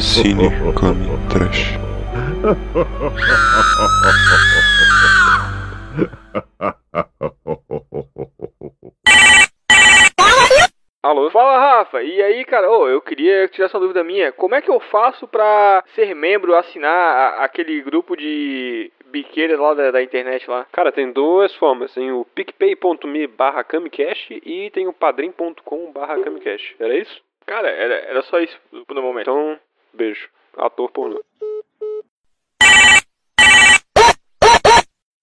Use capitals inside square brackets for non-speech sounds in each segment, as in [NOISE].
Cine Come Trash. Alô? Fala, Rafa. E aí, cara, ô, eu queria tirar essa dúvida minha. Como é que eu faço pra ser membro, assinar a- aquele grupo de biqueiras lá da, da internet lá? Cara, tem duas formas. Tem o picpay.me barra camicast e tem o padrim.com barra camicast. Era isso? Cara, era, era só isso no momento. Então, beijo. Ator pornô.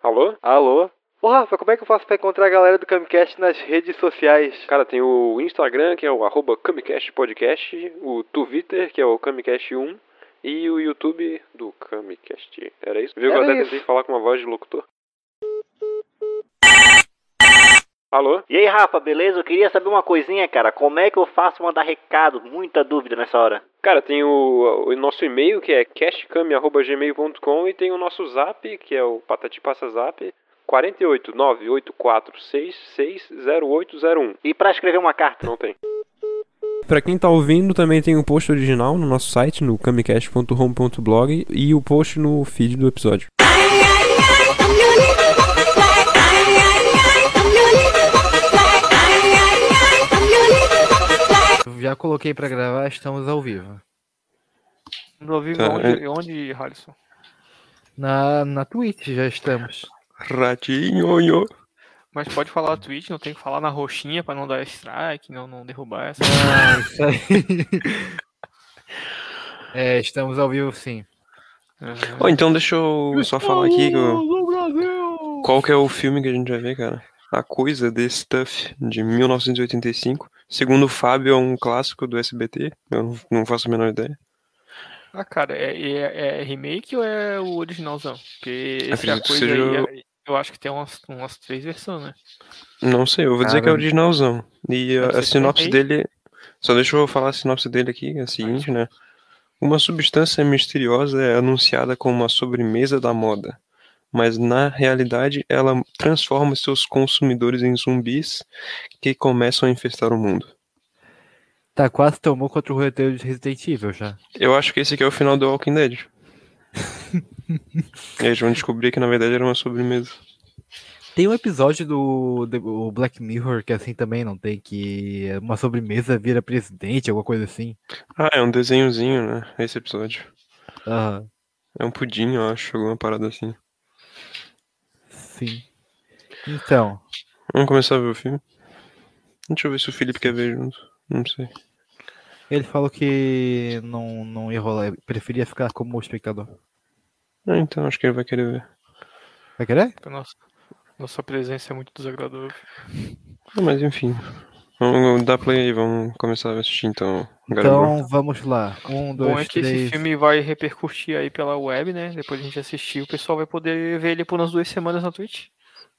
Alô? Alô? Ô, Rafa, como é que eu faço pra encontrar a galera do Camcast nas redes sociais? Cara, tem o Instagram, que é o arroba Camicast Podcast, o Twitter, que é o Camicast1, e o YouTube do Camicast. Era isso? Viu que eu até tentei falar com uma voz de locutor? Alô? E aí, Rafa, beleza? Eu queria saber uma coisinha, cara. Como é que eu faço mandar recado? Muita dúvida nessa hora. Cara, tem o, o nosso e-mail, que é castcam.gmail.com e tem o nosso zap, que é o Patati Passa Zap, 48984660801. E pra escrever uma carta? Não tem. Pra quem tá ouvindo, também tem o post original no nosso site, no camicast.home.blog e o post no feed do episódio. Já coloquei pra gravar, estamos ao vivo. No vivo Tá, onde, onde, Harrison? Na, na Twitch já estamos. Ratinho. Mas pode falar a Twitch, não tem que falar na roxinha pra não dar strike, não, não derrubar essa. Ah, isso aí. [LAUGHS] É, estamos ao vivo sim. Ó, então deixa eu só falar aqui que eu- qual que é o filme que a gente vai ver, cara. A Coisa, The Stuff, de 1985. Segundo o Fábio, é um clássico do SBT. Eu não- faço a menor ideia. Ah, cara, é, é, é remake ou é o originalzão? Porque esse é a coisa seja aí, eu acho que tem umas, umas três versões, né? Não sei, eu vou dizer que é Caramba. originalzão. E a, a sinopse dele. Só deixa eu falar a sinopse dele aqui, é a seguinte, né? Uma substância misteriosa é anunciada como uma sobremesa da moda, mas na realidade ela transforma seus consumidores em zumbis que começam a infestar o mundo. Tá, quase tomou contra o roteiro de Resident Evil já. Eu acho que esse aqui é o final do Walking Dead. [LAUGHS] eles vão descobrir que na verdade era uma sobremesa. Tem um episódio do, do Black Mirror que é assim também, não tem? Que uma sobremesa vira presidente, alguma coisa assim. Ah, é um desenhozinho, né? Esse episódio. Aham, É um pudim, eu acho, alguma parada assim. Sim. Então, Vamos começar a ver o filme? Deixa eu ver se o Felipe quer ver junto. Não sei. ele falou que não, não ia rolar, preferia ficar como espectador. Ah, então acho que ele vai querer ver. Vai querer? Nossa, nossa presença é muito desagradável. Ah, mas enfim. Vamos dar play aí, vamos começar a assistir então. Então vamos lá. Um, dois, Bom é que esse três. filme vai repercutir aí pela web, né? Depois a gente assistir, o pessoal vai poder ver ele por umas duas semanas na Twitch.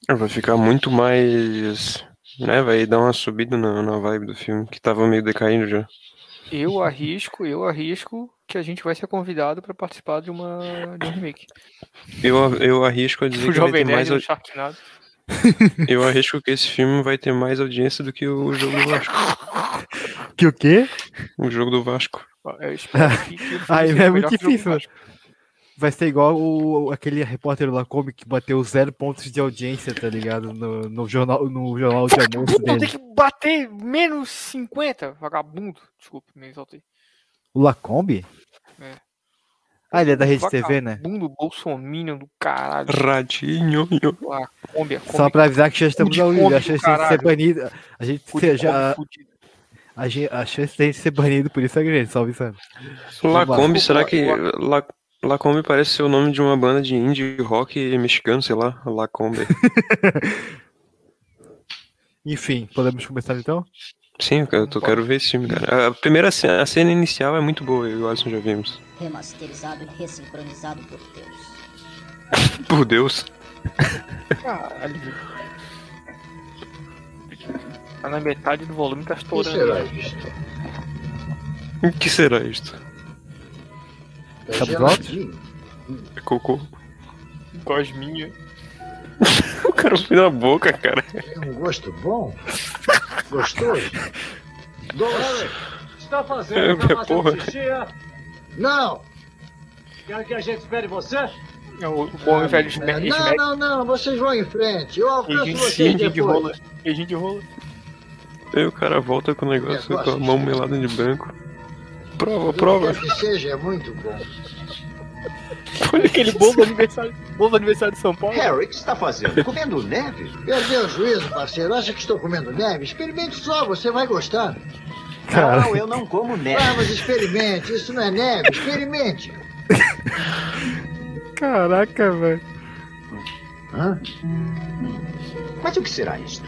Vai ficar muito mais. Né, vai dar uma subida na, na vibe do filme, que tava meio decaindo já. Eu arrisco, eu arrisco que a gente vai ser convidado pra participar de uma de um remake. Eu, eu arrisco a dizer O que vai Jovem ter mais. Sharknado. [LAUGHS] Eu arrisco que esse filme vai ter mais audiência do que o jogo do Vasco. Que o quê? O jogo do Vasco. Eu espero [LAUGHS] que, que o filme Aí seja é muito difícil. Vasco. Vai ser igual o, aquele repórter Lacombe que bateu zero pontos de audiência, tá ligado? No, no jornal, no jornal de almoço Pô, tem dele. que bater menos 50, vagabundo. Desculpa, me exaltei. O Lacombe? É. Ah, ele é da Rede TV, né? Vagabundo bolsominion do caralho. Radinho. A Kombi, a Só pra avisar que já estamos ao vivo. A chance de ser banido. A gente Cu de ser, já, Kombi fudido. a, gen- a chance de gente ser banido por isso é grande, só avisando. Lacombe, será que. La, Lacombe parece ser o nome de uma banda de indie rock mexicano, sei lá. Lacombe. [LAUGHS] Enfim, podemos começar então? Sim, eu quero, eu quero ver esse filme, cara. A primeira cena, a cena inicial é muito boa, eu e o Alisson já vimos. Remasterizado e ressincronizado por Deus. [LAUGHS] Por Deus. Caralho. Tá na metade do volume, tá O que estourando. será aí. isto? O que será isto? É. É cocô? Gosminha. O cara foi na boca, cara. Tem um gosto bom. Gostoso. Doce. Está É, fazendo, minha porra. xixi, é? Não! Quer que a gente espere você? É o bom e velho. É, não, não, não, vocês vão em frente. Eu alcanço vocês queijinho de depois. rola. Queijinho de rola. Aí o cara volta com o negócio Negócio com a mão melada de branco. Prova, prova. que seja, é muito bom. [LAUGHS] Olha aquele bolo do aniversário. Bolo do aniversário de São Paulo. Harry, o que você está fazendo? Comendo neve? Perdeu o juízo, parceiro. Acha que estou comendo neve? Experimente só, você vai gostar. Não, eu não como neve. Ah, mas experimente. Isso não é neve. Experimente. [LAUGHS] Caraca, velho. Hã? Mas o que será isto?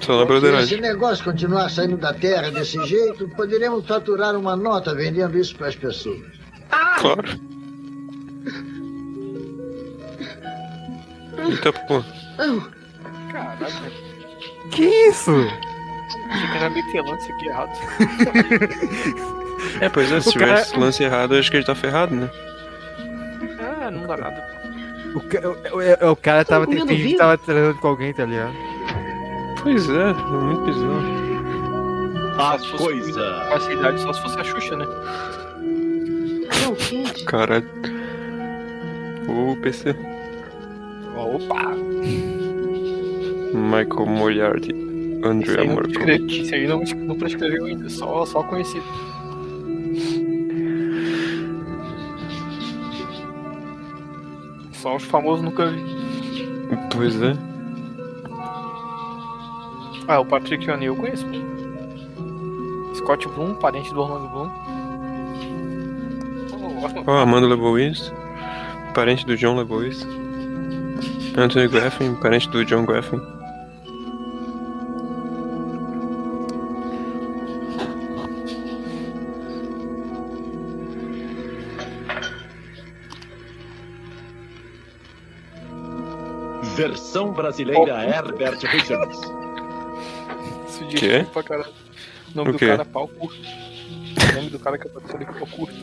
Se esse negócio continuar saindo da terra desse jeito, poderemos faturar uma nota vendendo isso para as pessoas. Claro. Eita, pô. Caraca. Que isso? Achei que era meio que lance aqui errado. É, pois é, se O cara- tivesse lance errado, eu acho que ele tá ferrado, né? Ah, não dá nada. O, ca- o- o- o cara tava comendo fingindo que tava trazendo com alguém, tá ligado? Pois é, é muito bizarro. A Se fosse Facilidade só se fosse a Xuxa, né? Não. Caralho. O PC. Opa! Michael Moriarty. Isso Andrea prescre- isso aí não, não prescreveu ainda, só, só conhecido. Só os famosos nunca vi. Pois é. Ah, o Patrick O'Neill eu conheço. Scott Bloom, parente do Orlando Bloom. Oh, Amanda Leibowitz. Parente do John Leibowitz. Anthony Graffin, parente do John Graffin. Versão brasileira Herbert Richards. Isso diz pra caralho. O nome O do quê? cara é pau curto. O nome do cara que apareceu ali é pau curto.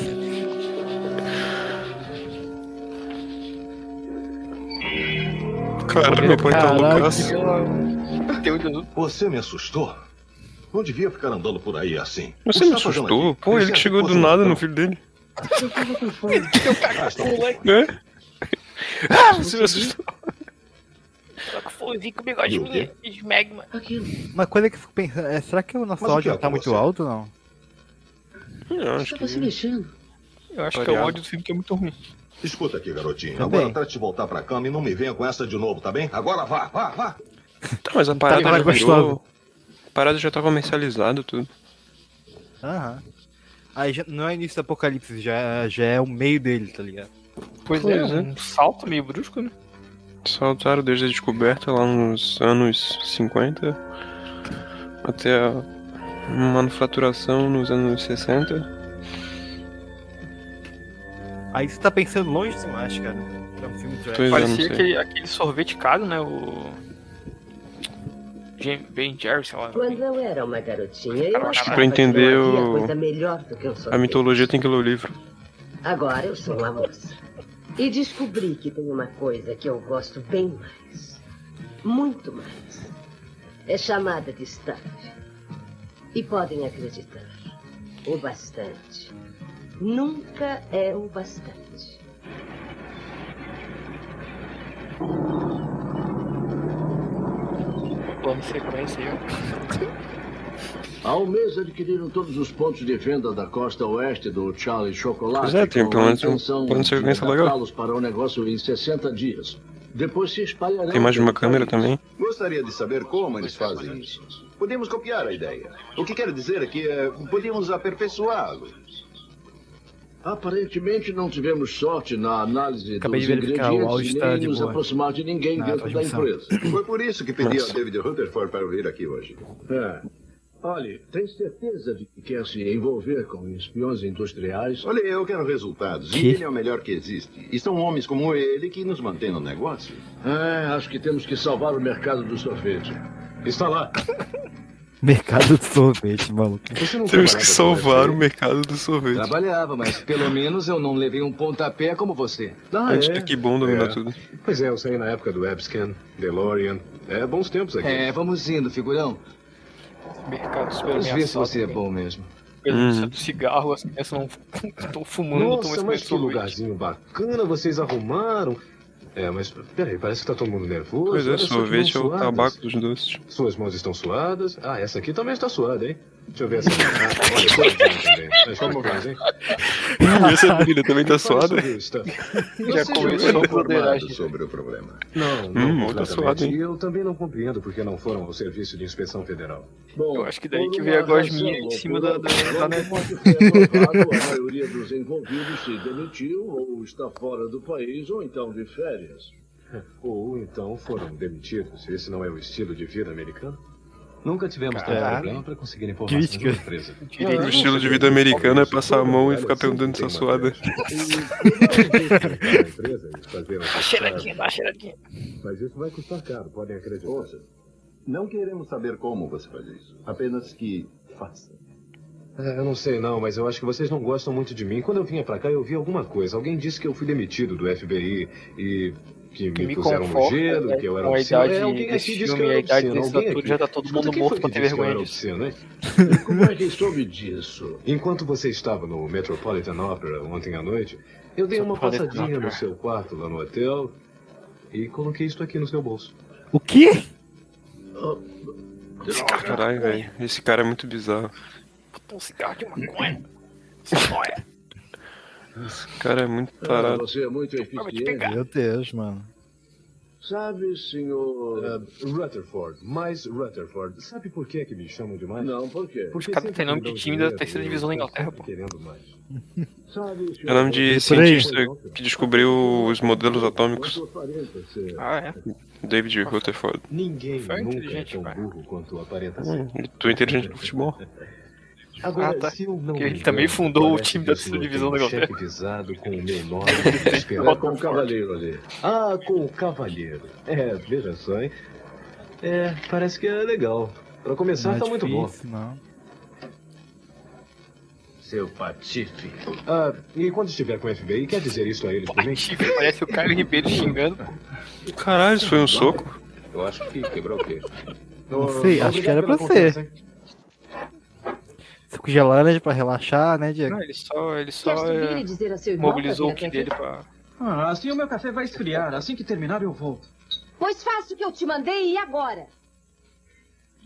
[LAUGHS] Claro, meu pai tá Jesus. Você me assustou? Não devia ficar andando por aí assim. Você me assustou? Pô, ele que chegou do nada no filho dele. Eu tava com fome. É? Ah, você me assustou. Fozinho com bigode esmegma. Aquilo. Uma coisa que eu fico pensando, é, será que o nosso Mas o que áudio é não tá muito você? alto, não? Eu acho se que... mexendo. Eu acho que é o áudio do filme que é muito ruim. Escuta aqui, garotinho. Tá Agora bem. trate de voltar pra cama e não me venha com essa de novo, tá bem? Agora vá, vá, vá. [LAUGHS] Tá, mas a parada Tá já gostoso. virou... A parada já tá comercializado tudo. Aham. Aí já, não é início do apocalipse, já, já é o meio dele, tá ligado? Pois, Pois é, é. um salto meio brusco, né? Saltaram desde a descoberta lá nos anos 50 até a manufaturação nos anos 60. Aí você tá pensando longe demais, cara. Pra um filme trash. Pois é, Parecia sei. aquele, aquele sorvete caro, né? O. Jam- Ben Jerry, sei lá. Quando eu era uma garotinha, eu Acho que pra entender o- coisa melhor do que um A mitologia tem que ler o livro. Agora eu sou uma moça. E descobri que tem uma coisa que eu gosto bem mais. Muito mais. É chamada de stuff. E podem acreditar. O bastante. Nunca é o bastante. Plano sequência. Há [LAUGHS] um mês adquiriram todos os pontos de venda da costa oeste do Charlie Chocolate. Pois é, tem pelo menos um intenção plano de sequência legal. para o negócio em 60 dias. Depois se espalharão. Tem mais de uma câmera país. também. Gostaria de saber como eles fazem isso. Podemos copiar a ideia. O que quero dizer é que eh, podemos aperfeiçoá-lo. Aparentemente não tivemos sorte na análise Acabei dos ingredientes e nem de nos boa. aproximar de ninguém Na dentro da empresa. [COUGHS] Foi por isso que pedi Nossa. a David Rutherford para vir aqui hoje. É. Olhe, tem certeza de que quer se envolver com espiões industriais? Olha, eu quero resultados. Que? E ele é o melhor que existe. E são homens como ele que nos mantêm no negócio. É, acho que temos que salvar o mercado do sorvete. Está lá. [LAUGHS] [LAUGHS] Mercado de sorvete, maluco. Temos que salvar o mercado do sorvete. Trabalhava, mas pelo [LAUGHS] menos eu não levei um pontapé como você. Ah, Antes é? do que bom dominar É. tudo. Pois é, eu saí na época do Webscan, DeLorean. É, bons tempos aqui. É, vamos indo, figurão. Mercado super Vamos ver se você é bom mesmo. pelo Uhum. do cigarro, as crianças não [LAUGHS] estão fumando, Nossa, mas que lugarzinho bacana vocês arrumaram. É, mas peraí, parece que tá todo mundo nervoso. Pois é, sorvete é o tabaco dos doces. Suas mãos estão suadas. Ah, essa aqui também está suada, hein? Deixa eu ver essa. Ah, olha, suadinha também. Mas como faz, hein? E essa bebida também tá suada? tá? Já começou a sobre o problema. Não, não Hum, tá completamente. suado, hein? E eu também não compreendo porque não foram ao Serviço de Inspeção Federal. Eu acho que daí que veio a gosminha em cima da, da, da [LAUGHS] aprovado, a maioria dos envolvidos se demitiu ou está fora do país ou então de férias. Ou então foram demitidos. Esse não é o estilo de vida americano? Nunca tivemos tanto problema para conseguir informações Crítica. da empresa. O estilo de vida americano é passar a mão e ficar perguntando se tá suada. Dá cheiradinha, dá cheiradinha. Mas isso vai custar caro, podem acreditar. Ouça, não queremos saber como você faz isso. Apenas que faça. É, eu não sei não, mas eu acho que vocês não gostam muito de mim. Quando eu vinha pra cá, eu vi alguma coisa. Alguém disse que eu fui demitido do FBI e que Que me, me puseram no conforta, gelo, né, que eu era com a obsceno. idade É, alguém desse aqui disse que filme eu a era idade obsceno. desse aqui. já tá todo Escuta, mundo morto pra que ter vergonha disso? [LAUGHS] Como é que soube disso? Enquanto você estava no Metropolitan Opera ontem à noite, eu dei uma passadinha no seu quarto lá no hotel e coloquei isso aqui no seu bolso. O quê? Caralho, velho. Esse cara é muito bizarro. Botou um cigarro de maconha. Esse cara é muito Ah, tarado. você é muito eficiente. Meu Deus, mano. Sabe, senhor... Uh, Rutherford, mais Rutherford. Sabe por que que me chamam de mais? Não, por quê? Os caras têm nome de time da terceira divisão da Inglaterra, pô. Querendo mais. [LAUGHS] Sabe, É o nome de cientista que descobriu os modelos atômicos. Ah, é? David Rutherford. Ninguém Foi nunca é tão burro quanto aparenta ser. Hum, Tu é inteligente no futebol. [LAUGHS] Agora, Ah, tá. se eu não ele engano, também fundou o time da terceira divisão da Inglaterra. visado com o É [LAUGHS] esperando. com o cavaleiro ali. Ah, com o cavalheiro. É, veja só, hein? É, parece que é legal. Pra começar, Não é tá muito bom. difícil, Não. Seu patife. Ah, e quando estiver com o FBI, quer dizer isso a eles também? Patife, parece o Caio Ribeiro xingando. Caralho, isso foi um soco? Eu acho que quebrou o quê? Não sei, acho que era pra ser. Suco gelado né, pra relaxar, né, Diego? Não, ele só, ele só é, mobilizou o até dele pra. Ah, assim o meu café vai esfriar. Assim que terminar, eu volto. Pois faça o que eu te mandei e agora?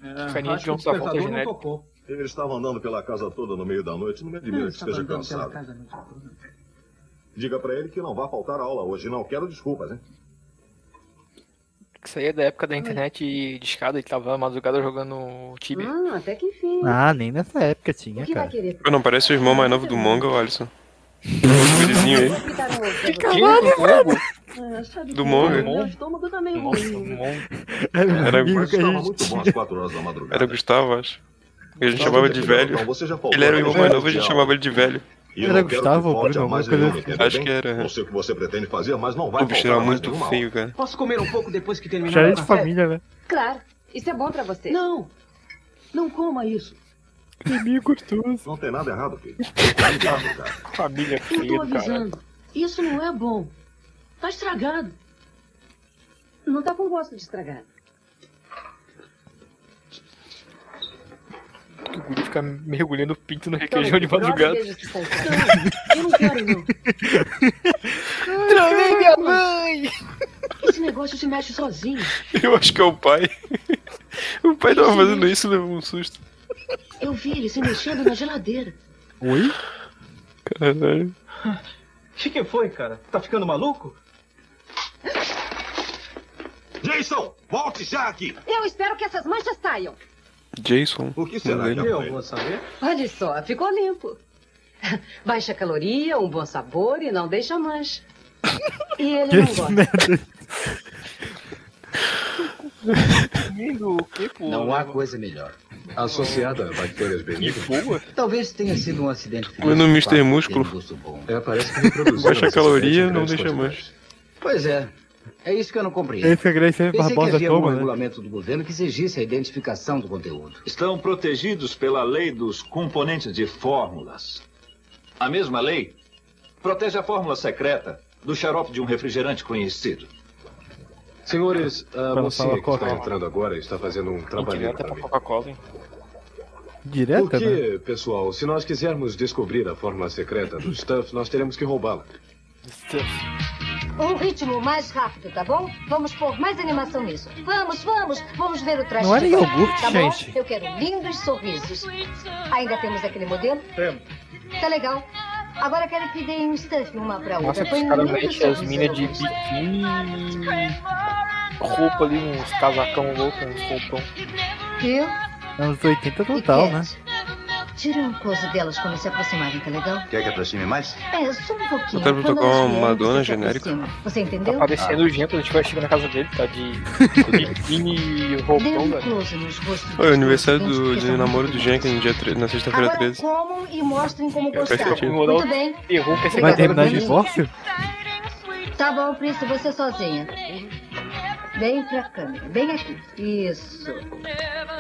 É, Carinha acho de que o John Travolta despertador não genérico. tocou. Ele estava andando pela casa toda no meio da noite. Não me admira que esteja cansado. Diga pra ele que não vai faltar aula hoje. Não quero desculpas, hein? Isso aí é da época da internet de escada, ele tava na madrugada jogando Tibia. Ah, até que enfim. Ah, nem nessa época o tinha, que vai cara. querer? Pô, não parece o irmão mais novo do Monga, o Alisson. [LAUGHS] O vizinho aí. Pra você. Caralho, mano! Ah, Do que Monga. Meu estômago tá meio Nossa, ruim. mon... Era, que estava gente muito bom às quatro horas da madrugada. era Gustavo, acho. E a gente chamava de velho. Ele era o irmão mais novo, a É, gente chamava ele de velho. E eu Era Gustavo, que falte Bruno, mais nenhuma, assim. Acho bem? que era. Não sei o que você pretende fazer, mas não vai O bicho era muito feio, cara. Posso comer um pouco depois que terminar já é de café? família, né? Claro, isso é bom pra você. Não. Não coma isso. Bebê gostoso. aula. Não tem nada errado, filho. Cuidado, cara. família Eu feia tô do caralho. avisando. Isso não é bom. Tá estragado. Não tá com gosto de estragado. O guri fica mergulhando o pinto no Toma requeijão de madrugada. estragado. Eu não quero, não. [LAUGHS] Travei minha mãe! Esse negócio se mexe sozinho. Eu acho que é o pai. O pai tava fazendo isso e levou um susto. Eu vi ele se mexendo na geladeira. Oi? Caralho. O que, que foi, cara? Tá ficando maluco? Jason, volte já aqui. Eu espero que essas manchas saiam. Jason. O que será que Eu vou saber. Olha só, ficou limpo. [LAUGHS] Baixa caloria, um bom sabor e não deixa mancha. E ele não Que gosta. Não há coisa melhor. Associada a bactérias benignas. Boa. Talvez tenha sido um acidente Comendo físico, Mr. Músculo. um. É, parece que Baixa caloria, não deixa quantidades. Pois é. É isso que eu não compreendo. Esse é a Grace Pensei que Barbosa havia algum toma, né? regulamento do governo que exigisse a identificação do conteúdo. Estão protegidos pela lei dos componentes de fórmulas. A mesma lei protege a fórmula secreta do xarope de um refrigerante conhecido. Senhores, a Para mocinha falar que está entrando agora está fazendo um trabalhinho Indireta para mim. Coca-Cola, hein? Direta, Porque, né? pessoal, se nós quisermos descobrir a fórmula secreta do [LAUGHS] Stuff, nós teremos que roubá-la. Um ritmo mais rápido, tá bom? Vamos pôr mais animação nisso. Vamos, vamos, vamos ver o traje Não era iogurte, tá bom? gente. Eu quero lindos sorrisos. Ainda temos aquele modelo? Temos. Tá legal. Agora quero que deem um stuff uma pra outra. Nossa, que os caras metem as minas de biquíni roupa ali, uns casacão louco, uns roupão. Viu? Anos 80 total, né? Tira um close delas quando se aproximarem, tá legal? Quer que aproxime mais? É, só um pouquinho. Eu quero Quando tocar uma Madonna genérica. Você Tá entendeu? parecendo gente quando a gente vai chegar na casa dele, tá de biquíni e roupão, velho. Oi, aniversário do, de namoro do Jean, que é no dia tre- na sexta-feira Agora 13. comam e mostrem como gostaram. Muito bem. Errou, pensei Vai terminar de divórcio? Tá bom, Príncipe, você sozinha. Bem pra câmera, bem aqui. Isso.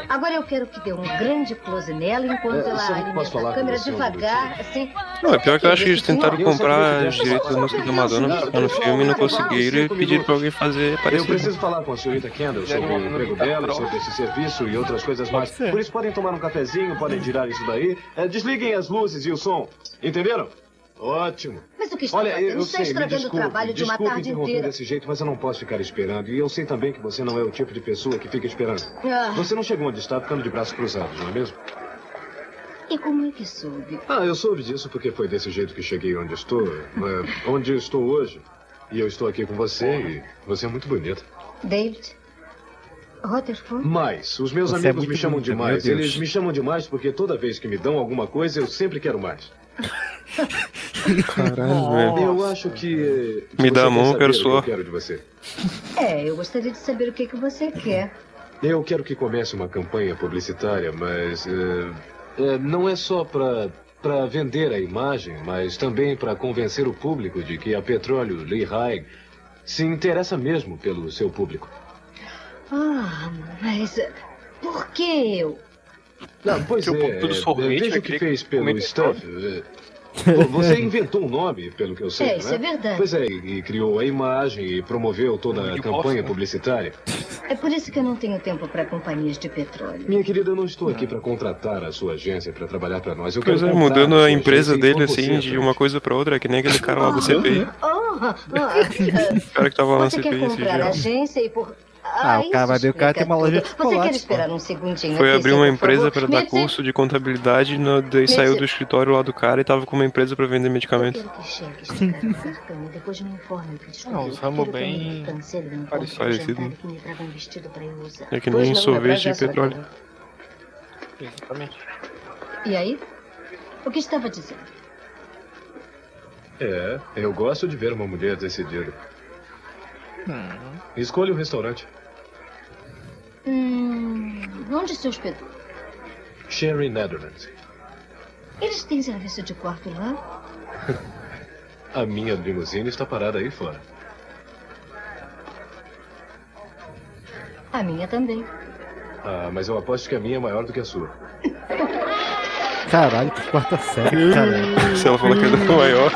Agora eu quero que dê um grande close nela enquanto É, ela alimenta posso falar a câmera devagar, assim. Não, é pior que eu acho que eles tentaram Eu comprar os direitos da música da Madonna no filme e não conseguiram e pediram pra alguém fazer Eu parecido. preciso falar com a senhorita Kendall sobre o emprego dela, sobre esse serviço e outras coisas mais. Por isso podem tomar um cafezinho, podem tirar isso daí. É, desliguem as luzes e o som. Entenderam? Ótimo. Mas o que está Olha, fazendo? eu está sei, me estragando o desculpe, trabalho de uma desculpe tarde inteira. desse jeito, mas eu não posso ficar esperando. E eu sei também que você não é o tipo de pessoa que fica esperando. Ah, Você não chegou onde está ficando de braços cruzados, não é mesmo? e como é que soube? Ah, eu soube disso porque foi desse jeito que cheguei onde estou. é, onde eu estou hoje. E eu estou aqui com você e você é muito bonita. David? Rutherford? Mas, os meus Você é amigos me muito chamam bonita, demais. Eles me chamam demais porque toda vez que me dão alguma coisa, eu sempre quero mais. Caralho, velho. Eu acho que. Me dá você a mão, eu quero suor. que eu quero de você. É, eu gostaria de saber o que, que você quer. Eu quero que comece uma campanha publicitária, mas. eh, eh, não é só para para vender a imagem, mas também para convencer o público de que a Petróleo Lehigh se interessa mesmo pelo seu público. Ah, mas eh, por que eu? Não, pois é, tudo sorvete, veja o que fez pelo Stuff. [LAUGHS] Você inventou um nome, pelo que eu sei, É, isso né? é verdade. Pois é, e criou a imagem e promoveu toda a campanha publicitária. É por isso que eu não tenho tempo para companhias de petróleo. Minha querida, eu não estou aqui para contratar a sua agência para trabalhar para nós. Eu Pois quero é, mudando a empresa dele assim de uma coisa pra outra, é que nem aquele cara lá da CPI. Oh, ah, [LAUGHS] O cara que tava lá quer CPI esse comprar a dia. agência e por... Ah, o cara vai ver o cara tem uma loja de Você quer chocolate. esperar um segundinho Foi aqui, abrir uma empresa pra dar curso de contabilidade, no, daí saiu do escritório lá do cara e tava com uma empresa pra vender medicamentos. Eu quero que chegue este cara no cartão depois me informe o que descobriu. Não, os ramos Quero que bem um parecido. um. É que nem sorvete de petróleo. Exatamente. E aí? O que estava dizendo? É, eu gosto de ver uma mulher decidida. Escolha o restaurante. Hum, onde se hospedou? Sherry Netherlands. Eles têm serviço de quarto lá? [LAUGHS] A minha limusine está parada aí fora. A minha também. Ah, mas eu aposto que a minha é maior do que a sua. [LAUGHS] Caralho, que quarta série, cara. Se ela falar que é da [LAUGHS] maior.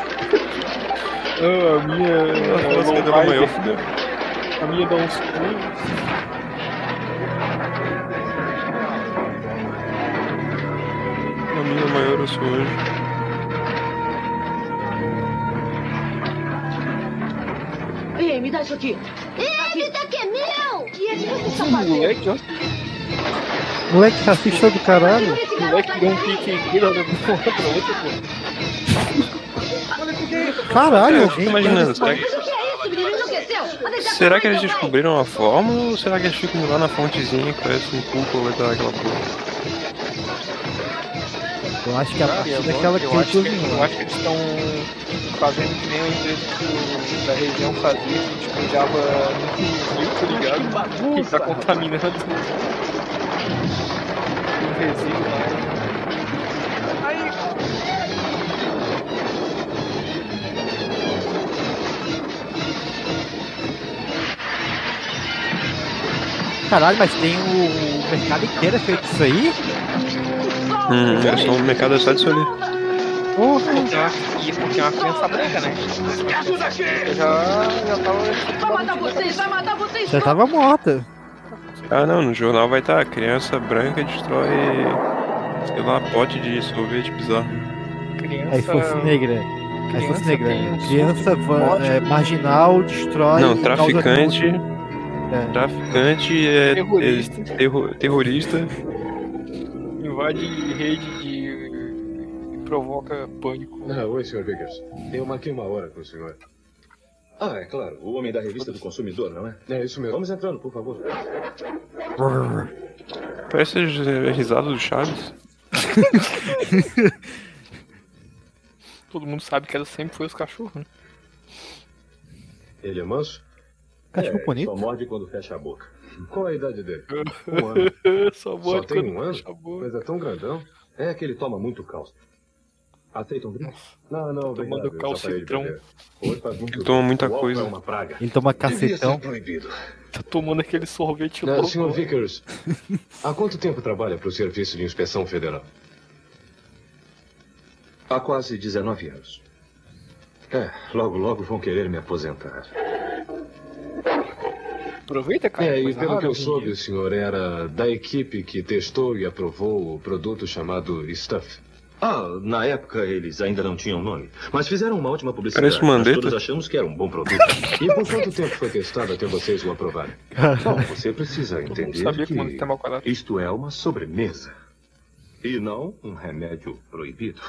Ah, a minha. Ela falou que é da maior. A minha dá uns pulos. A minha maior eu sou hoje. Ei, me dá isso aqui. Ei, me dá que é meu! E esse você está Moleque, ó. Moleque racista do caralho. Moleque deu um pique aqui, olha pra outra, pô. Caralho, É, eu fico imaginando, será que, que é? Enlouqueceu? Vai deitar será que eles descobriram a fórmula ou será que eles ficam lá na fontezinha que parece um cúpula daquela porra? Eu acho que a Cara, partir eu daquela que eu ele acho que, eu acho que eles estão fazendo que nem a empresa da região fazia, que despejava muito tá ligado? Que tá contaminando o resíduo lá. Caralho, mas tem o, o mercado inteiro é feito isso aí? Hum, é só um mercado só disso ali. Porra. Porque é uma, e porque é uma criança branca, né? Eu já, já tava. Vai matar vocês, vai matar vocês. Já tava morta. Ah não, no jornal vai estar, criança branca destrói Sei lá, pote de sorvete bizarro. Criança. Aí se fosse negra. Aí se fosse criança negra. Criança é, marginal, destrói. Não, causa traficante. É. Traficante é, Terrorista. é terro- terrorista. Invade rede de. e provoca pânico. Ah, oi, Sr. Vickers. Eu marquei uma hora com o senhor. Ah, é claro. O homem da revista do consumidor, não é? É isso mesmo. Vamos entrando, por favor. Parece a risada do Chaves. [LAUGHS] Todo mundo sabe que ela sempre foi os cachorros, né? Ele é manso? Cachorro é, bonito. Só morde quando fecha a boca. Qual a idade dele? [LAUGHS] Um ano. Só Só tem um ano? Mas é tão grandão. É que ele toma muito cálcio. Aceita um drink? Não, não, obrigado. Tomando calcitrão. Ele toma muita O coisa. é uma praga. Ele toma cacetão. Tá tomando aquele sorvete Não, louco. Sr. Vickers, há quanto tempo trabalha para o Serviço de Inspeção Federal? Há quase 19 anos. É, logo, logo vão querer me aposentar. Aproveita, cara. É, e pelo que eu soube, o senhor era da equipe que testou e aprovou o produto chamado Stuff. Ah, na época eles ainda não tinham nome, mas fizeram uma ótima publicidade. Parece Mandetta. Nós todos achamos que era um bom produto. E por quanto tempo foi testado até vocês o aprovarem? Bom, você precisa entender sabia que o que é isto é uma sobremesa. E não um remédio proibido.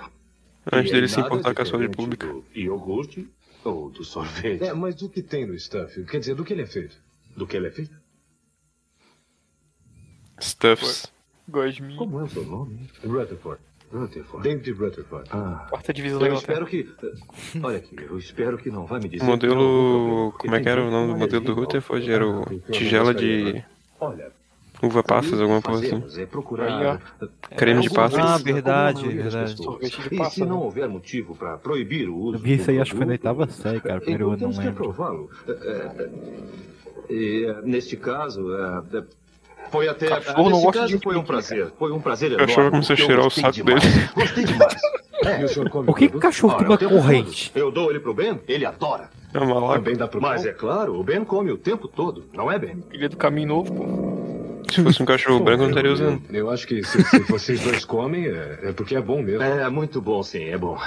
Antes E dele se nada importar com a saúde pública. Do iogurte ou do sorvete. É, mas do que tem no Stuff? Quer dizer, do que ele é feito? Do que ele é feito? Stuffs. Gosminho. Como é o seu nome? Rutherford. Rutherford. David Rutherford. Ah, Quarta divisão eu espero que. Olha aqui, eu espero que não vai me dizer. O modelo. Como é que era o nome do modelo do Rutherford? Era o porque tigela de Olha, uva passas, alguma coisa assim. é procurar Aí, Creme de passas. Ah, verdade, verdade. E passa, se não né? houver motivo para proibir o uso Eu vi isso aí, acho que foi na oitava série, cara. Primeiro então ano, não temos que lembro. É, é, E, é, neste caso, é, é, foi até. Cachorro não nesse gosta caso, de foi um prazer. Foi um prazer Cachorro enorme. começou a eu cheirar o saco demais. dele. Gostei demais. [LAUGHS] E o senhor come Por que, que cachorro Ora, toma o tempo corrente? Eu dou ele pro Ben, ele adora. É uma malaca. Também dá pro Mas é claro, o Ben come o tempo todo, não é, Ben? Ele é do caminho novo, pô. Se fosse um cachorro [LAUGHS] branco, eu não estaria Eu- usando. Eu acho que se, se vocês dois comem, é, é porque é bom mesmo. É muito bom, sim, é bom.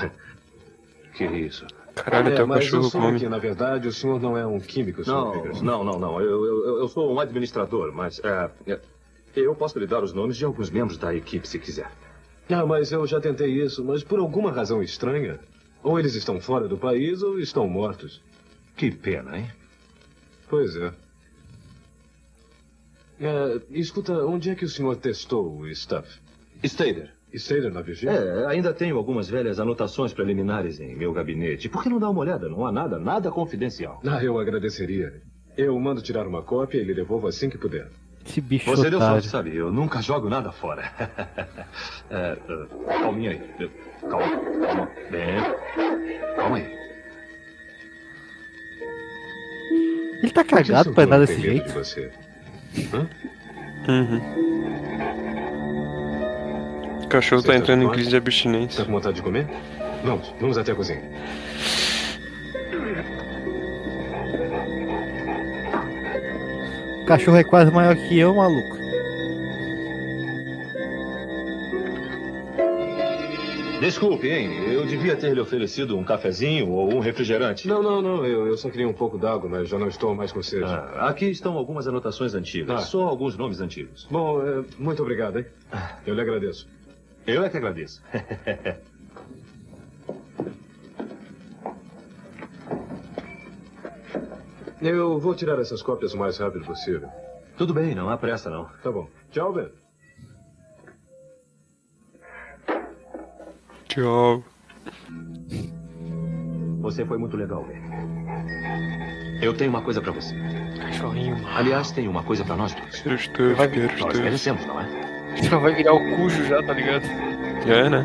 Que isso? Caralho, até É, o mas eu cachorro come. que, na verdade, o senhor não é um químico, senhor Não, não, não, não. Eu, eu, eu sou um administrador, mas é, é, eu posso lhe dar os nomes de alguns membros da equipe, se quiser. Ah, mas eu já tentei isso, mas por alguma razão estranha, ou eles estão fora do país ou estão mortos. Que pena, hein? Pois é. É, escuta, onde é que o senhor testou o stuff? Stader. Stader na Virgínia? É, ainda tenho algumas velhas anotações preliminares em meu gabinete. Por que não dá uma olhada? Não há nada, nada confidencial. Ah, eu agradeceria. Eu mando tirar uma cópia e ele devolvo assim que puder. Esse bicho Você deu otário. sorte, sabe? Eu nunca jogo nada fora. [LAUGHS] é, é, calminha aí. Calma, calma. Bem, calma aí. Ele tá cagado pra andar dono desse jeito. de você? Hã? Uhum. O cachorro Você tá entrando em crise de abstinência. Tá com vontade de comer? Vamos, vamos até a cozinha. O cachorro é quase maior que eu, maluco. Desculpe, hein? Eu devia ter lhe oferecido um cafezinho ou um refrigerante. Não, não, não. Eu, eu só queria um pouco d'água, mas já não estou mais com sede. Ah, aqui estão algumas anotações antigas. Ah. Só alguns nomes antigos. Bom, é, muito obrigado, hein? Eu lhe agradeço. Eu é que agradeço. [LAUGHS] Eu vou tirar essas cópias o mais rápido possível. Tudo bem, não há pressa, não. Tá bom. Tchau, Ben. Tchau. Você foi muito legal, Ben. Eu tenho uma coisa pra você. Cachorrinho, Aliás, tenho uma coisa pra nós dois. Quero stuff, Vai- Nós merecemos, não é? Já [LAUGHS] vai virar o cujo já, tá ligado? Já é, né?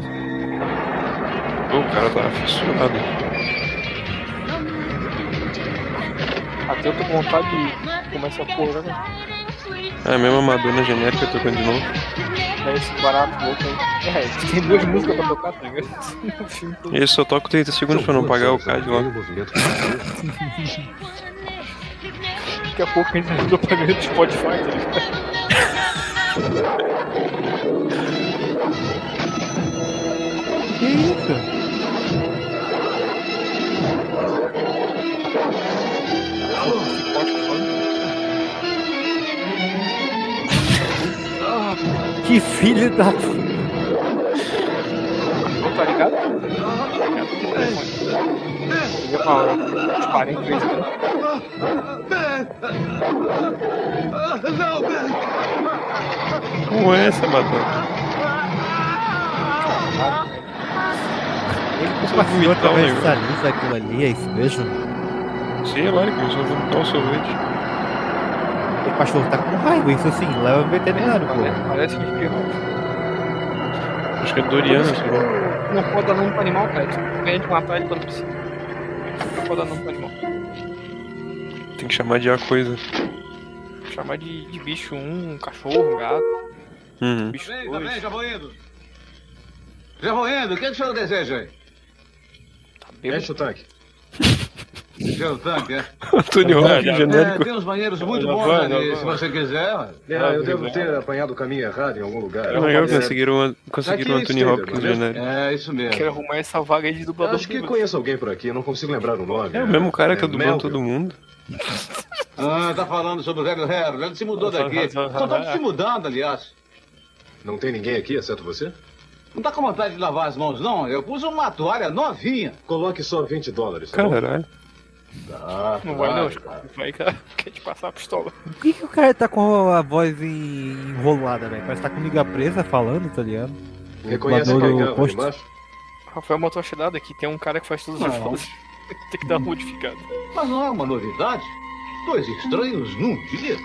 Pô, o cara tá fissurado. Até eu tô com vontade de começar a porra, né? É a mesma Madonna genérica tocando de novo. É esse barato louco aí. É, [LAUGHS] tem duas músicas pra tocar, tá ligado? Ele só toca 30 segundos pra não pagar o CAD lá. Daqui a pouco a gente ajuda pagando de Spotify, tá ligado? [LAUGHS] Que isso? Que filho da. Não tá ligado? Liga pra hora. Uns 43 minutos. Não, Ben! Como é essa, Madonna? Ele começou a vomitar, velho. comercializa aquilo ali, é isso mesmo? Sei lá, ele começou a vomitar o sorvete. O cachorro tá com raiva, isso assim, leva veterinário, pô. Parece que espirrou. Acho que é Doriana, sei lá. Não pode dar nome pro animal, cara. Ganha de matar ele quando precisa. Não pode dar nome pro animal. Tem que chamar de a coisa. Chamar de, de bicho um, um cachorro, um gato. Uhum. Bicho Bem, tá dois. bem, já vou indo. Já vou indo. O que, que o senhor deseja aí? Enche o tanque. Encher o tanque, é? Antônio Rock, É, genérico. tem uns banheiros muito bons ali, se você quiser. É, eu devo ter apanhado o caminho errado em algum lugar. É legal que conseguiram, conseguiram o Anthony Hopkins não é? genérico. É, isso mesmo. Quero arrumar essa vaga aí de dublador. Acho que conheço alguém por aqui, não consigo lembrar o nome. É o mesmo cara que é tá dublando Melville. todo mundo. Ah, tá falando sobre o velho Harold. Ele se mudou daqui. Estão todos se mudando, aliás. Não tem ninguém aqui, exceto você? Não tá com vontade de lavar as mãos, não? Eu pus uma toalha novinha. Coloque só 20 dólares. tá bom? Tá, Não vai não, vai, cara. [LAUGHS] Quer te passar a pistola. Por que, que o cara tá com a voz em- enrolada, velho? Parece que tá com liga presa falando, tá ligado? O Reconhece ali posto. Rafael Motor Chedado aqui, tem um cara que faz todas as vozes. Tem que dar uma modificada. Mas não é uma novidade. Dois estranhos num dia.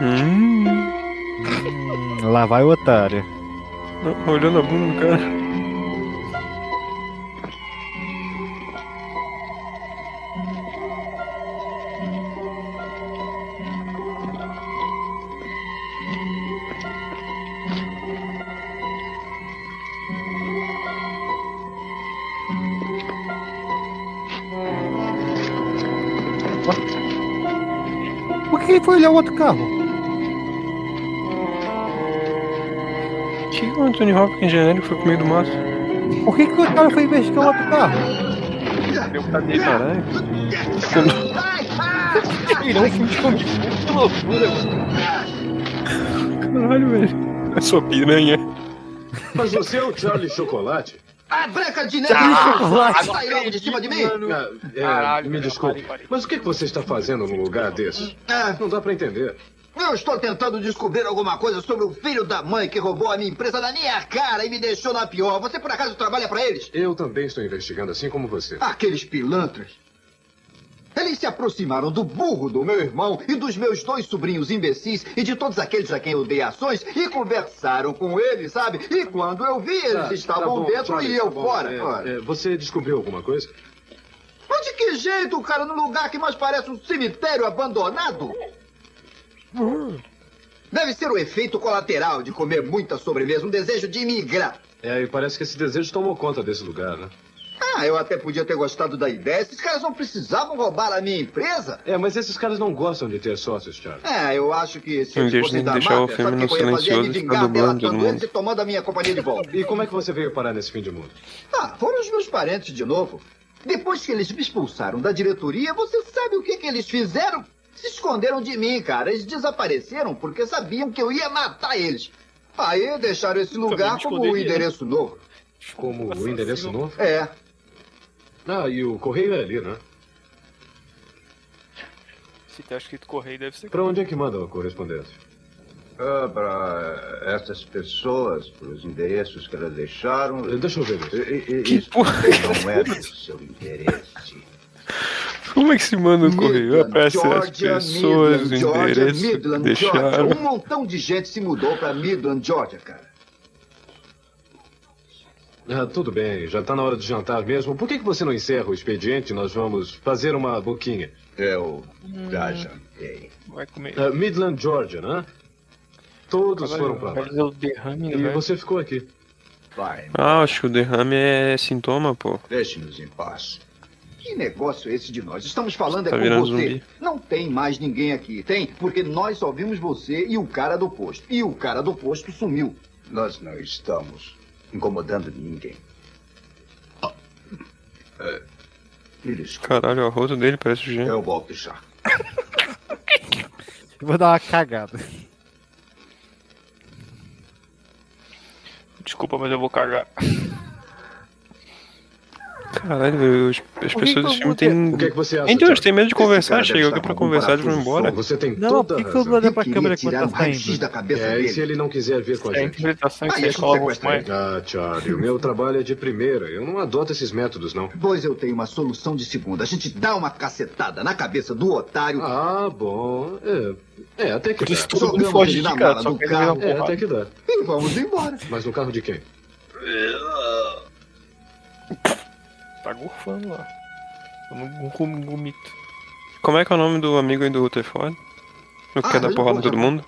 Hum. Hum, lá vai o otário. Olhando a bunda do cara. Ele foi olhar o outro carro? Que o Anthony Hopkins genérico foi pro meio do mato? Por que, que o cara foi investigar o outro carro? Caralho. Ele é um filme de Fu, que loucura, mano. Caralho, velho. É sua piranha. Mas você é o Charlie Chocolate? Branca de Neve! Ah, Sai logo de cima de mim! Ah, é, Caralho, me desculpe, mas o que que você está fazendo num lugar desse? Ah, Não dá pra entender. eu estou tentando descobrir alguma coisa sobre o filho da mãe que roubou a minha empresa na minha cara e me deixou na pior. Você por acaso trabalha pra eles? Eu também estou investigando, assim como você. Aqueles pilantras. Eles se aproximaram do burro do meu irmão e dos meus dois sobrinhos imbecis e de todos aqueles a quem eu dei ações e conversaram com eles, sabe? E quando eu vi, eles Tá, estavam tá bom, dentro Charlie, e eu tá bom. fora. É, Ora. é, você descobriu alguma coisa? Mas de que jeito, cara, num lugar que mais parece um cemitério abandonado? Deve ser o efeito colateral de comer muita sobremesa, um desejo de imigrar. É, e parece que esse desejo tomou conta desse lugar, né? Ah, eu até podia ter gostado da ideia. Esses caras não precisavam roubar a minha empresa. É, mas esses caras não gostam de ter sócios, Charlie. É, eu acho que se eles fossem da deixar o máfia, filme sabe o que no eu ia fazer? É me silencioso e vingar dublando eles mundo. e tomando a minha companhia de volta. E como é que você veio parar nesse fim de mundo? Ah, foram os meus parentes de novo. Depois que eles me expulsaram da diretoria, você sabe o que, que eles fizeram? Se esconderam de mim, cara. Eles desapareceram porque sabiam que eu ia matar eles. Aí deixaram esse lugar como o né? endereço novo. Como o endereço novo? É. Ah, e o correio é ali, né? Se tá escrito correio, deve ser. Pra onde é que manda a correspondência? Ah, para essas pessoas, para os endereços que elas deixaram. Deixa eu ver isso. Que isso porra não é do seu interesse. Como é que se manda o correio? Aparece as Georgia, pessoas, Midland, Georgia, endereço, Midland, Georgia. deixaram. Um montão de gente se mudou pra Midland, Georgia, cara. Ah, tudo bem, já tá na hora de jantar mesmo. Por que, que você não encerra o expediente? Nós vamos fazer uma boquinha. Eu já jantei. Vai comer. Ah, Midland, Georgia, né? Todos Caralho, foram pra vai lá. o derrame, né, E velho? você ficou aqui. Vai, Ah, acho que o derrame é sintoma, pô. deixe-nos em paz. Que negócio é esse de nós? Estamos falando Tá é com você. zumbi. Não tem mais ninguém aqui. Tem, porque nós só vimos você e o cara do posto. E o cara do posto sumiu. Nós não estamos incomodando ninguém. É, Eles. Caralho, o arroto dele parece Jean. Eu volto já. Eu vou dar uma cagada. Desculpa, mas eu vou cagar. Caralho, velho, as, as que pessoas eu filme têm. O que é que você acha, Então, eles têm medo de Esse conversar, chega alguém estar pra conversar, eles vão embora. Você tem Não, toda por que eu vou olhar pra câmera quando tirar tá um raio-x saindo? da cabeça É, e se ele não quiser vir com a É a gente? interpretação que Ah, vocês colocam mais. Ah, Charlie, o meu trabalho é de primeira. Eu não adoto esses métodos, não. Pois eu tenho uma solução de segunda. A gente dá uma cacetada na cabeça do otário. Ah, bom. É, é até que Por isso dá. todo mundo Jogamos foge ele de na cara, só do carro. É, até que dá. E vamos embora. Mas no carro de quem? Tá gorfando lá. Eu não não como é que é o nome do amigo aí do Rutherford? O que Ah, quer dar porrada em todo mundo?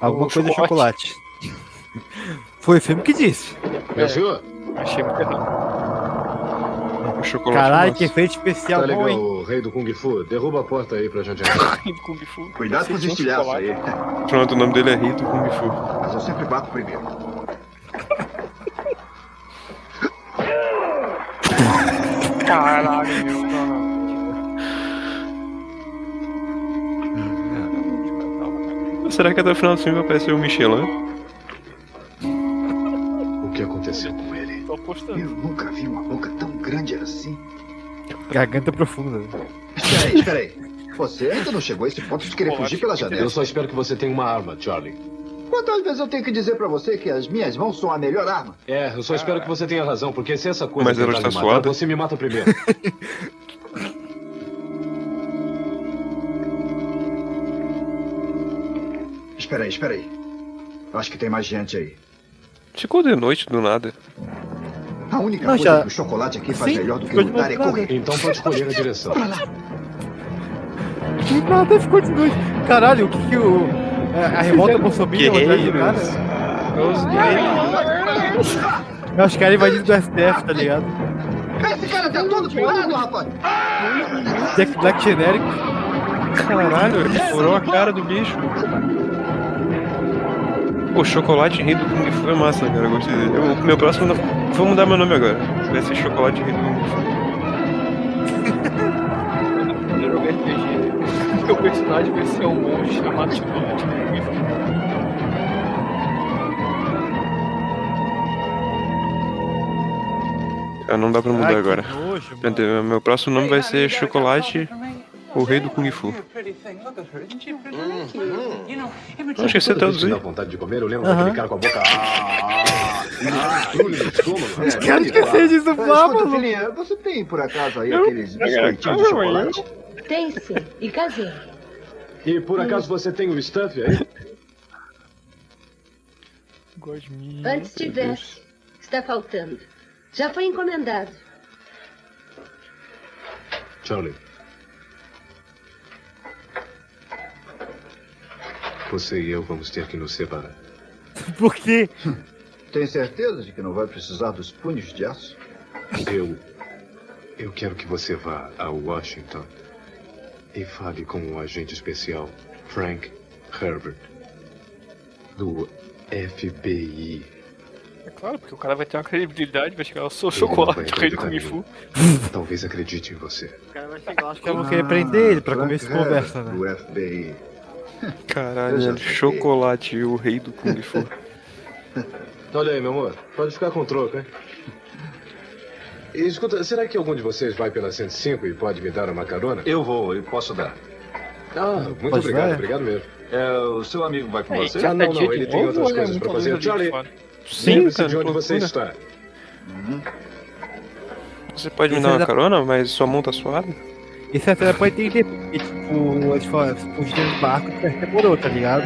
Alguma O coisa de chocolate. chocolate. Foi o filme que disse. Meu senhor? Achei muito errado. O chocolate. Caralho, nossa. que efeito especial Tá legal, hein? o rei do Kung Fu. Derruba a porta aí pra gente [LAUGHS] entrar. Kung Fu. Cuidado com os estilhaços aí. Pronto, o nome dele é Rito Kung Fu. Mas eu sempre bato primeiro. Caralho, meu. Não, não. Será que até o final do filme vai aparecer o Michelin? O que aconteceu com ele? Tô apostando. Eu nunca vi uma boca tão grande assim. Garganta profunda. Espera aí, espera aí. Você ainda não chegou a esse ponto de querer fugir pela janela. Eu só espero que você tenha uma arma, Charlie. Quantas vezes eu tenho que dizer pra você que as minhas mãos são a melhor arma? É, eu só espero que você tenha razão, porque se essa coisa Mas ela está me matar, suada? você me mata primeiro. [LAUGHS] Espera aí, espera aí. Acho que tem mais gente aí. Ficou de noite do nada. A única Não, coisa já- que o chocolate aqui faz Sim, melhor do que ficou de lutar é correr. Então pode escolher a [LAUGHS] direção. Que nada ficou de noite. Caralho, o que que o. A, a revolta bolsominion atrás do cara? Eu acho que era invadido do STF, tá ligado? Esse cara tá todo pirado, rapaz! Jack Black genérico. Caralho, ele furou a cara do bicho. O chocolate rei do Kung Fu é massa, cara. Eu gostei dele. O meu próximo. Vou mudar meu nome agora. Vai ser chocolate rei do Kung Fu. Meu personagem vai ser um monge chamado Chocolate. Ah, não dá pra mudar Ai, agora. nojo? Meu próximo nome vai ser Chocolate, o rei do Kung Fu. Acho que você Toda vez que traduzir. dá vontade de comer, eu lembro Aham. daquele cara com a boca. Ah, esqueci de Ah, filhinha, você tem por acaso aí aqueles biscoitinhos de chocolate? Tem sim. E caseiro. E por acaso você tem o stuff aí? Gosminho. Antes tivesse. Está faltando. Já foi encomendado. Charlie. Você e eu vamos ter que nos separar. [LAUGHS] Por quê? Tem certeza de que não vai precisar dos punhos de aço? Eu. Eu quero que você vá a Washington e fale com o agente especial Frank Herbert do FBI. É claro, porque o cara vai ter uma credibilidade, vai chegar, eu sou o Ele chocolate, o rei do Kung em Fu. [LAUGHS] Talvez acredite em você. O cara vai chegar, acho que eu vou querer prender ele pra comer Frank essa conversa, né? Do FBI. [LAUGHS] Caralho, sei. Chocolate, o rei do Kung Fu. Olha aí, meu amor. Pode ficar com troco, hein? Escuta, será que algum de vocês vai pela 105 e pode me dar uma carona? Eu vou, eu posso dar. Ah, muito Pode obrigado, dar? obrigado mesmo. É, o seu amigo vai com Aí, você? já Ah, não, tá não, ele tem outras ou é coisas pra fazer. Charlie? Sim, cara, de onde você está. Você pode me dar uma ainda- carona, mas sua mão tá suada? Isso até pode entender, porque, tipo, as fugindo do barco demorou, tá ligado?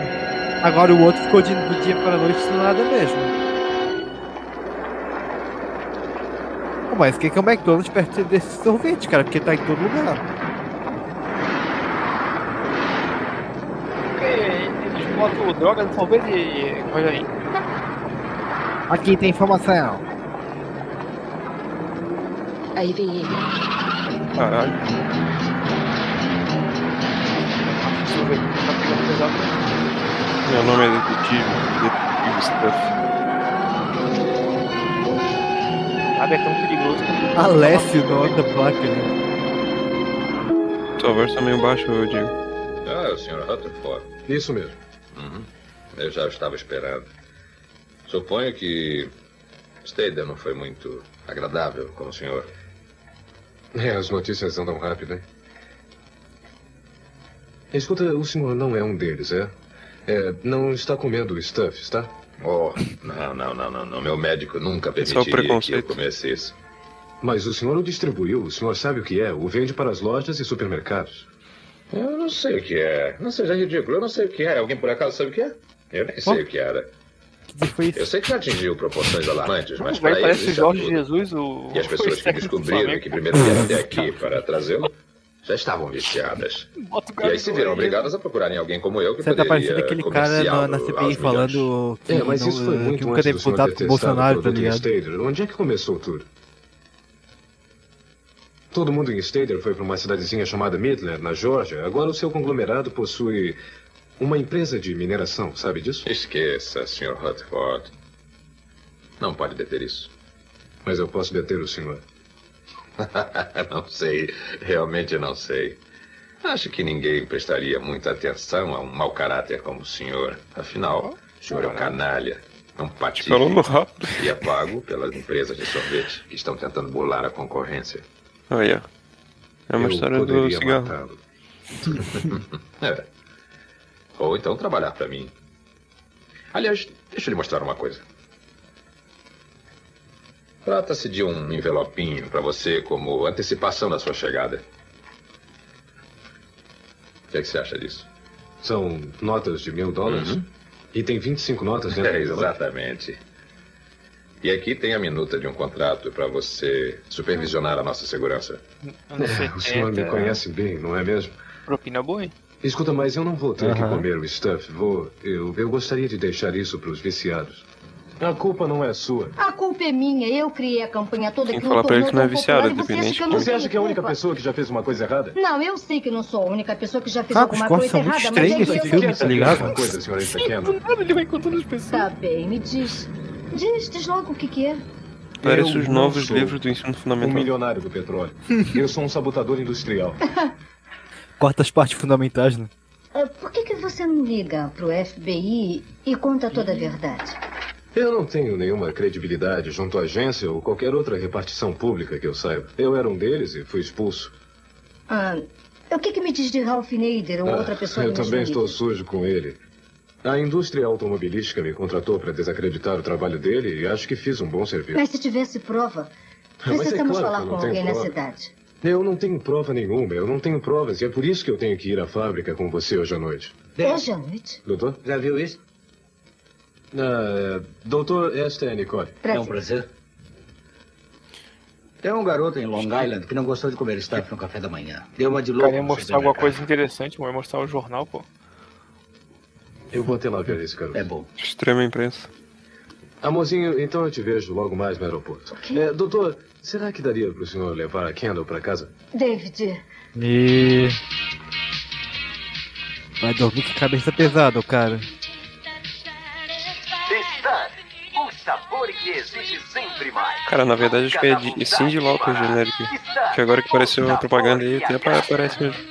Agora o outro ficou de, do dia para a noite sem nada mesmo. Mas que que é o McDonald's perto desse sorvete, cara? Porque tá em todo lugar. Porque eles botam droga no sorvete e coisa aí. Aqui tem informação. Aí vem ele. Caralho. Meu nome é Detetive. Detetive Stuff. É tão perigoso. Alessio, nome da placa ali. Sua voz tá meio baixa, eu digo. Ah, é o Sr. Rutherford. Isso mesmo. Uhum. Eu já estava esperando. Suponho que Stader não foi muito agradável com o senhor. É, as notícias andam rápido, hein? Escuta, o senhor não é um deles, é? É, não está comendo o stuff, está? Oh, não, não, não, não, não. Meu médico nunca é permitiria que eu comesse isso. Mas o senhor o distribuiu, o senhor sabe o que é, o vende para as lojas e supermercados. Eu não sei o que é. Não seja ridículo, eu não sei o que é. Alguém por acaso sabe o que é? Eu nem sei o que era. Eu sei que já atingiu proporções alarmantes, mas Vai, para parece eles o isso é Jorge tudo. Jesus, o. E as pessoas que [LAUGHS] descobriram que primeiro vieram até aqui para trazê-lo já estavam viciadas. E aí se viram obrigadas a procurarem alguém como eu que Você tá poderia parecendo aquele cara na, na CPI falando que, É, mas não, isso foi eh, muito que nunca teve contato com o Bolsonaro, tá ligado? Onde é que começou tudo? Todo mundo em Stader foi para uma cidadezinha chamada Midland, na Geórgia. Agora o seu conglomerado possui uma empresa de mineração, sabe disso? Esqueça, Sr. Rutherford. Não pode deter isso. Mas eu posso deter o senhor. [LAUGHS] não sei, realmente não sei. Acho que ninguém prestaria muita atenção a um mau caráter como o senhor. Afinal, o senhor é um canalha, um rápido. E é pago pelas empresas de sorvete que estão tentando burlar a concorrência. Olha. É uma Eu história do cigarro. [LAUGHS] é. Ou então trabalhar para mim. Aliás, deixa eu lhe mostrar uma coisa. Trata-se de um envelopinho para você como antecipação da sua chegada. O que, é que você acha disso? São notas de mil dólares? Uhum. E tem 25 notas dentro [LAUGHS] É, exatamente. E aqui tem a minuta de um contrato para você supervisionar a nossa segurança. É, [LAUGHS] o senhor me 70, conhece bem, não é mesmo? Propina boa, hein? Escuta, mas eu não vou ter que Aham. comer o stuff. Vou. Eu, eu gostaria de deixar isso para os viciados. A culpa não é sua. A culpa é minha. Eu criei a campanha toda Tem que não pra ele que não é tão popular viciado, e você acha independente que eu de- não Você acha que é a única pessoa que já fez uma coisa errada? Não, eu sei que não sou a única pessoa que já fez Ah, alguma os cortes coisa são muito errada, mas é estranhos que esse eu... filme, tá ligado? Uma coisa, senhorita nada ele vai contando as pessoas. Tá bem, me diz. Diz, diz logo o que que é. Parece Eu os novos livros do ensino Um fundamental. milionário do petróleo. eu sou um sabotador industrial. [LAUGHS] Corta as partes fundamentais, né? Ah, Por que que você não liga pro FBI e conta toda a verdade? Eu não tenho nenhuma credibilidade junto à agência ou qualquer outra repartição pública que eu saiba. Eu era um deles e fui expulso. Ah, o que que me diz de Ralph Nader ou Ah, outra pessoa eu também estou sujo com ele. A indústria automobilística me contratou para desacreditar o trabalho dele e acho que fiz um bom serviço. Mas se tivesse prova, [LAUGHS] Mas é precisamos claro falar com alguém na prova. cidade. Eu não tenho prova nenhuma, eu não tenho provas e é por isso que eu tenho que ir à fábrica com você hoje à noite. Hoje à noite? Doutor? Já viu isso? Ah, é, doutor, esta é a Nicole. É um prazer. Tem um garoto em Long Island que não gostou de comer stuff no café da manhã. Deu uma de O louco. cara ia no mostrar alguma coisa interessante, vai mostrar o jornal, pô. Eu vou até lá ver esse garoto. É bom. Extrema imprensa. Amorzinho, então eu te vejo logo mais no aeroporto. É, doutor, será que daria para o senhor levar a Kendall para casa? David, E. Vai dormir com a cabeça pesada, o cara. Sabor que exige sempre mais. Cara, na verdade acho que é de Cindy Lauper genérico. Que agora que apareceu a propaganda aí, até apa- aparece mesmo.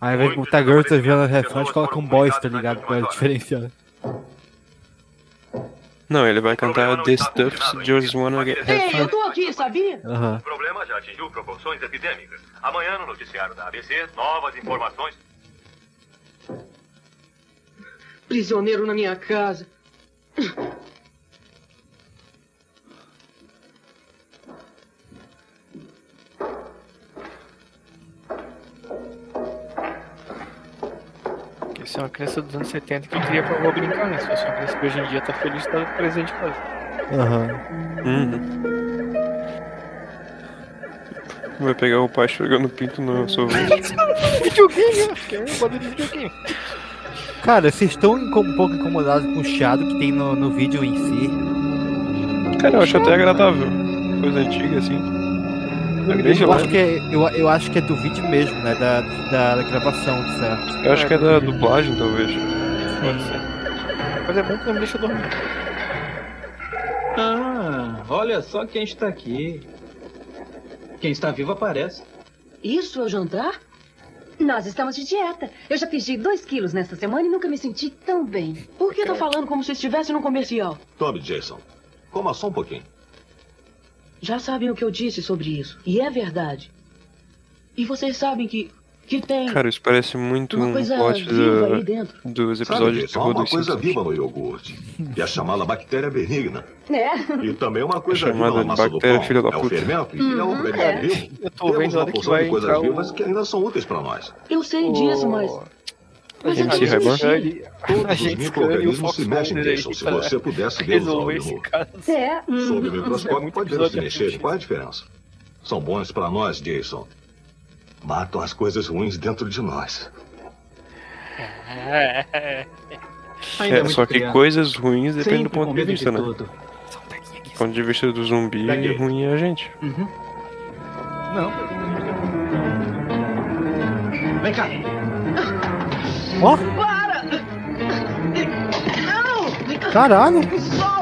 Ao invés de botar Girls vendo refrões, coloca um boys, tá ligado? Pra diferenciar. Não, ele vai cantar The Stuffs Just Wanna Get Have Ei, eu Fun. tô aqui, sabia? Aham. O problema já atingiu proporções epidêmicas. Amanhã, no noticiário da ABC, novas informações. Prisioneiro na minha casa. Isso é uma criança dos anos 70 que queria pra rua brincar, né? Se fosse uma criança que hoje em dia tá feliz, tá presente em casa. Aham. Uhum. Vai pegar o pai jogando pinto no sorvete. [LAUGHS] videogame, acho que é bagulho de videogame. Cara, vocês estão um pouco incomodados com o chiado que tem no, no vídeo em si? Cara, eu acho até agradável. Coisa antiga assim. Eu acho, que é, eu, eu acho que é do vídeo mesmo, né? Da, da, da gravação, certo? Eu acho que é da dublagem, talvez. Pode ser. Mas é bom que não me deixa dormir. Ah, olha só quem está aqui. Quem está vivo aparece. Isso é o jantar? Nós estamos de dieta. Eu já perdi dois quilos nesta semana e nunca me senti tão bem. Por que tá falando como se estivesse num comercial? Tome, Jason. Coma só um pouquinho. Já sabem o que eu disse sobre isso. E é verdade. E vocês sabem que. Que tem. Cara, isso parece muito Uma um coisa plot viva da- aí dentro. dos Sabe, episódios de Jason, há terror uma dos coisa Simpsons. viva no iogurte. E é chamada bactéria benigna. É. E também uma coisa É viva chamada na de massa do bactéria, pão. filha da é o puta. fermento e é o Uhum, organismo é. vivo. Eu tô Temos vendo uma porção vai de coisas entrar o- vivas que ainda são úteis para nós. Eu sei disso, mas. Mas MC Raiban? Todos os micro-organismos se o mexem, Jason. Se você pra pudesse vivo. esse caso. É. Sob o É microscópio muito pode ver se mexer. Qual é a diferença? São bons para nós, Jason. Matam as coisas ruins dentro de nós. Ainda É, muito só que coisas ruins dependem do Sempre ponto com de vista, de né? tudo. Do ponto de vista do zumbi, Daqui. ruim é a gente. Uhum. Não. Vem cá. Ó, Para! Não! caralho. Solta!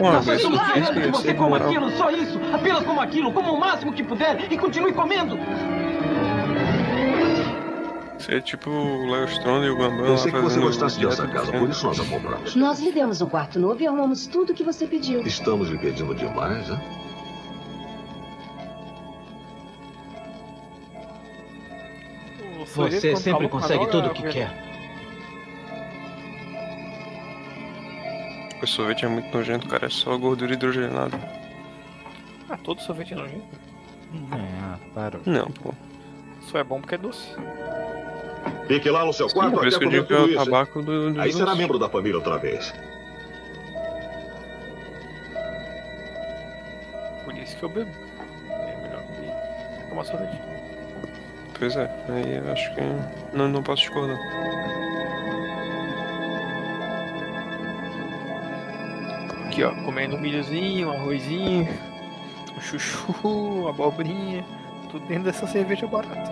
Não velho, suficiente isso que você coma moral. aquilo, só isso. Apenas coma aquilo, coma o máximo que puder e continue comendo. Isso é tipo o Léo Stronda e o Bambam Pensei que você gostasse dessa casa, por isso nós a compramos. Nós lhe demos um quarto novo e arrumamos tudo que você pediu. Estamos lhe pedindo demais? O sorvete, Você sempre consegue tudo o que quer. O sorvete é muito nojento, cara. É só gordura hidrogenada. Ah, todo sorvete é nojento. Ah, parou. Não, pô. Só é bom porque é doce. Fique lá no seu quarto por até isso que eu comer digo que é tudo o tabaco do, do Aí será doce. membro da família outra vez. Por isso que eu bebo. É melhor que tomar sorvete. Pois é, aí eu acho que não, não posso discordar. Aqui, ó, comendo um milhozinho, um arrozinho, um chuchu, uma abobrinha, tudo dentro dessa cerveja barata.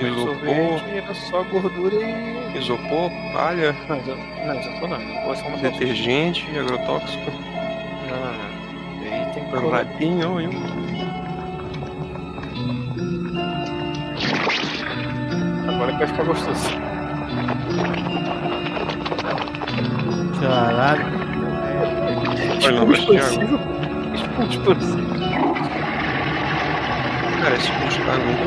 Mas sorvete era só gordura e. Isopor, palha, Não, iso- não, isopor não. Isopor é só uma detergente, agrotóxico, Não, não, não. Aí tem que ratinho, eu. Agora que vai ficar gostoso. Caralho. Não gosto de água. Explosivo. Cara, nunca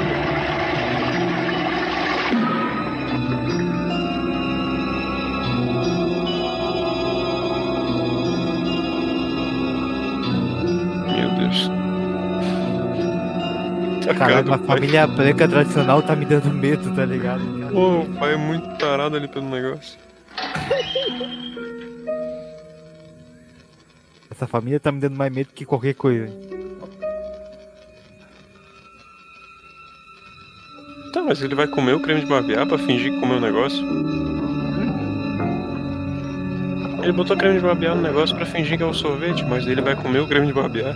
Meu Deus. Caralho, a família branca tradicional tá me dando medo, tá ligado? Pô, o pai é muito tarado ali pelo negócio. Essa família tá me dando mais medo que qualquer coisa. Tá, mas ele vai comer o creme de barbear pra fingir que comeu o negócio? Ele botou creme de barbear no negócio pra fingir que é o sorvete, mas ele vai comer o creme de barbear.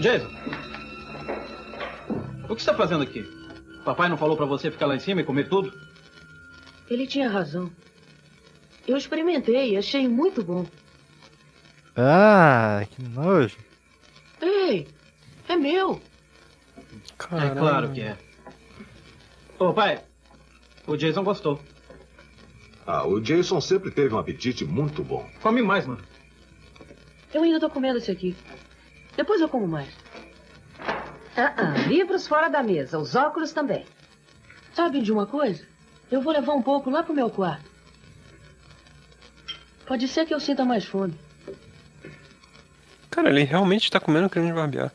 Jason. O que você está fazendo aqui? Papai não falou pra você ficar lá em cima e comer tudo? Ele tinha razão. Eu experimentei e achei muito bom. Ah, que nojo. Ei, é meu. É claro que é. Ô, pai. O Jason gostou. Ah, o Jason sempre teve um apetite muito bom. Come mais, mano. Eu ainda tô comendo esse aqui. Depois eu como mais. Ah, ah, livros fora da mesa, os óculos também. Sabe de uma coisa? Eu vou levar um pouco lá pro meu quarto. Pode ser que eu sinta mais fome. Cara, ele realmente tá comendo creme de barbear.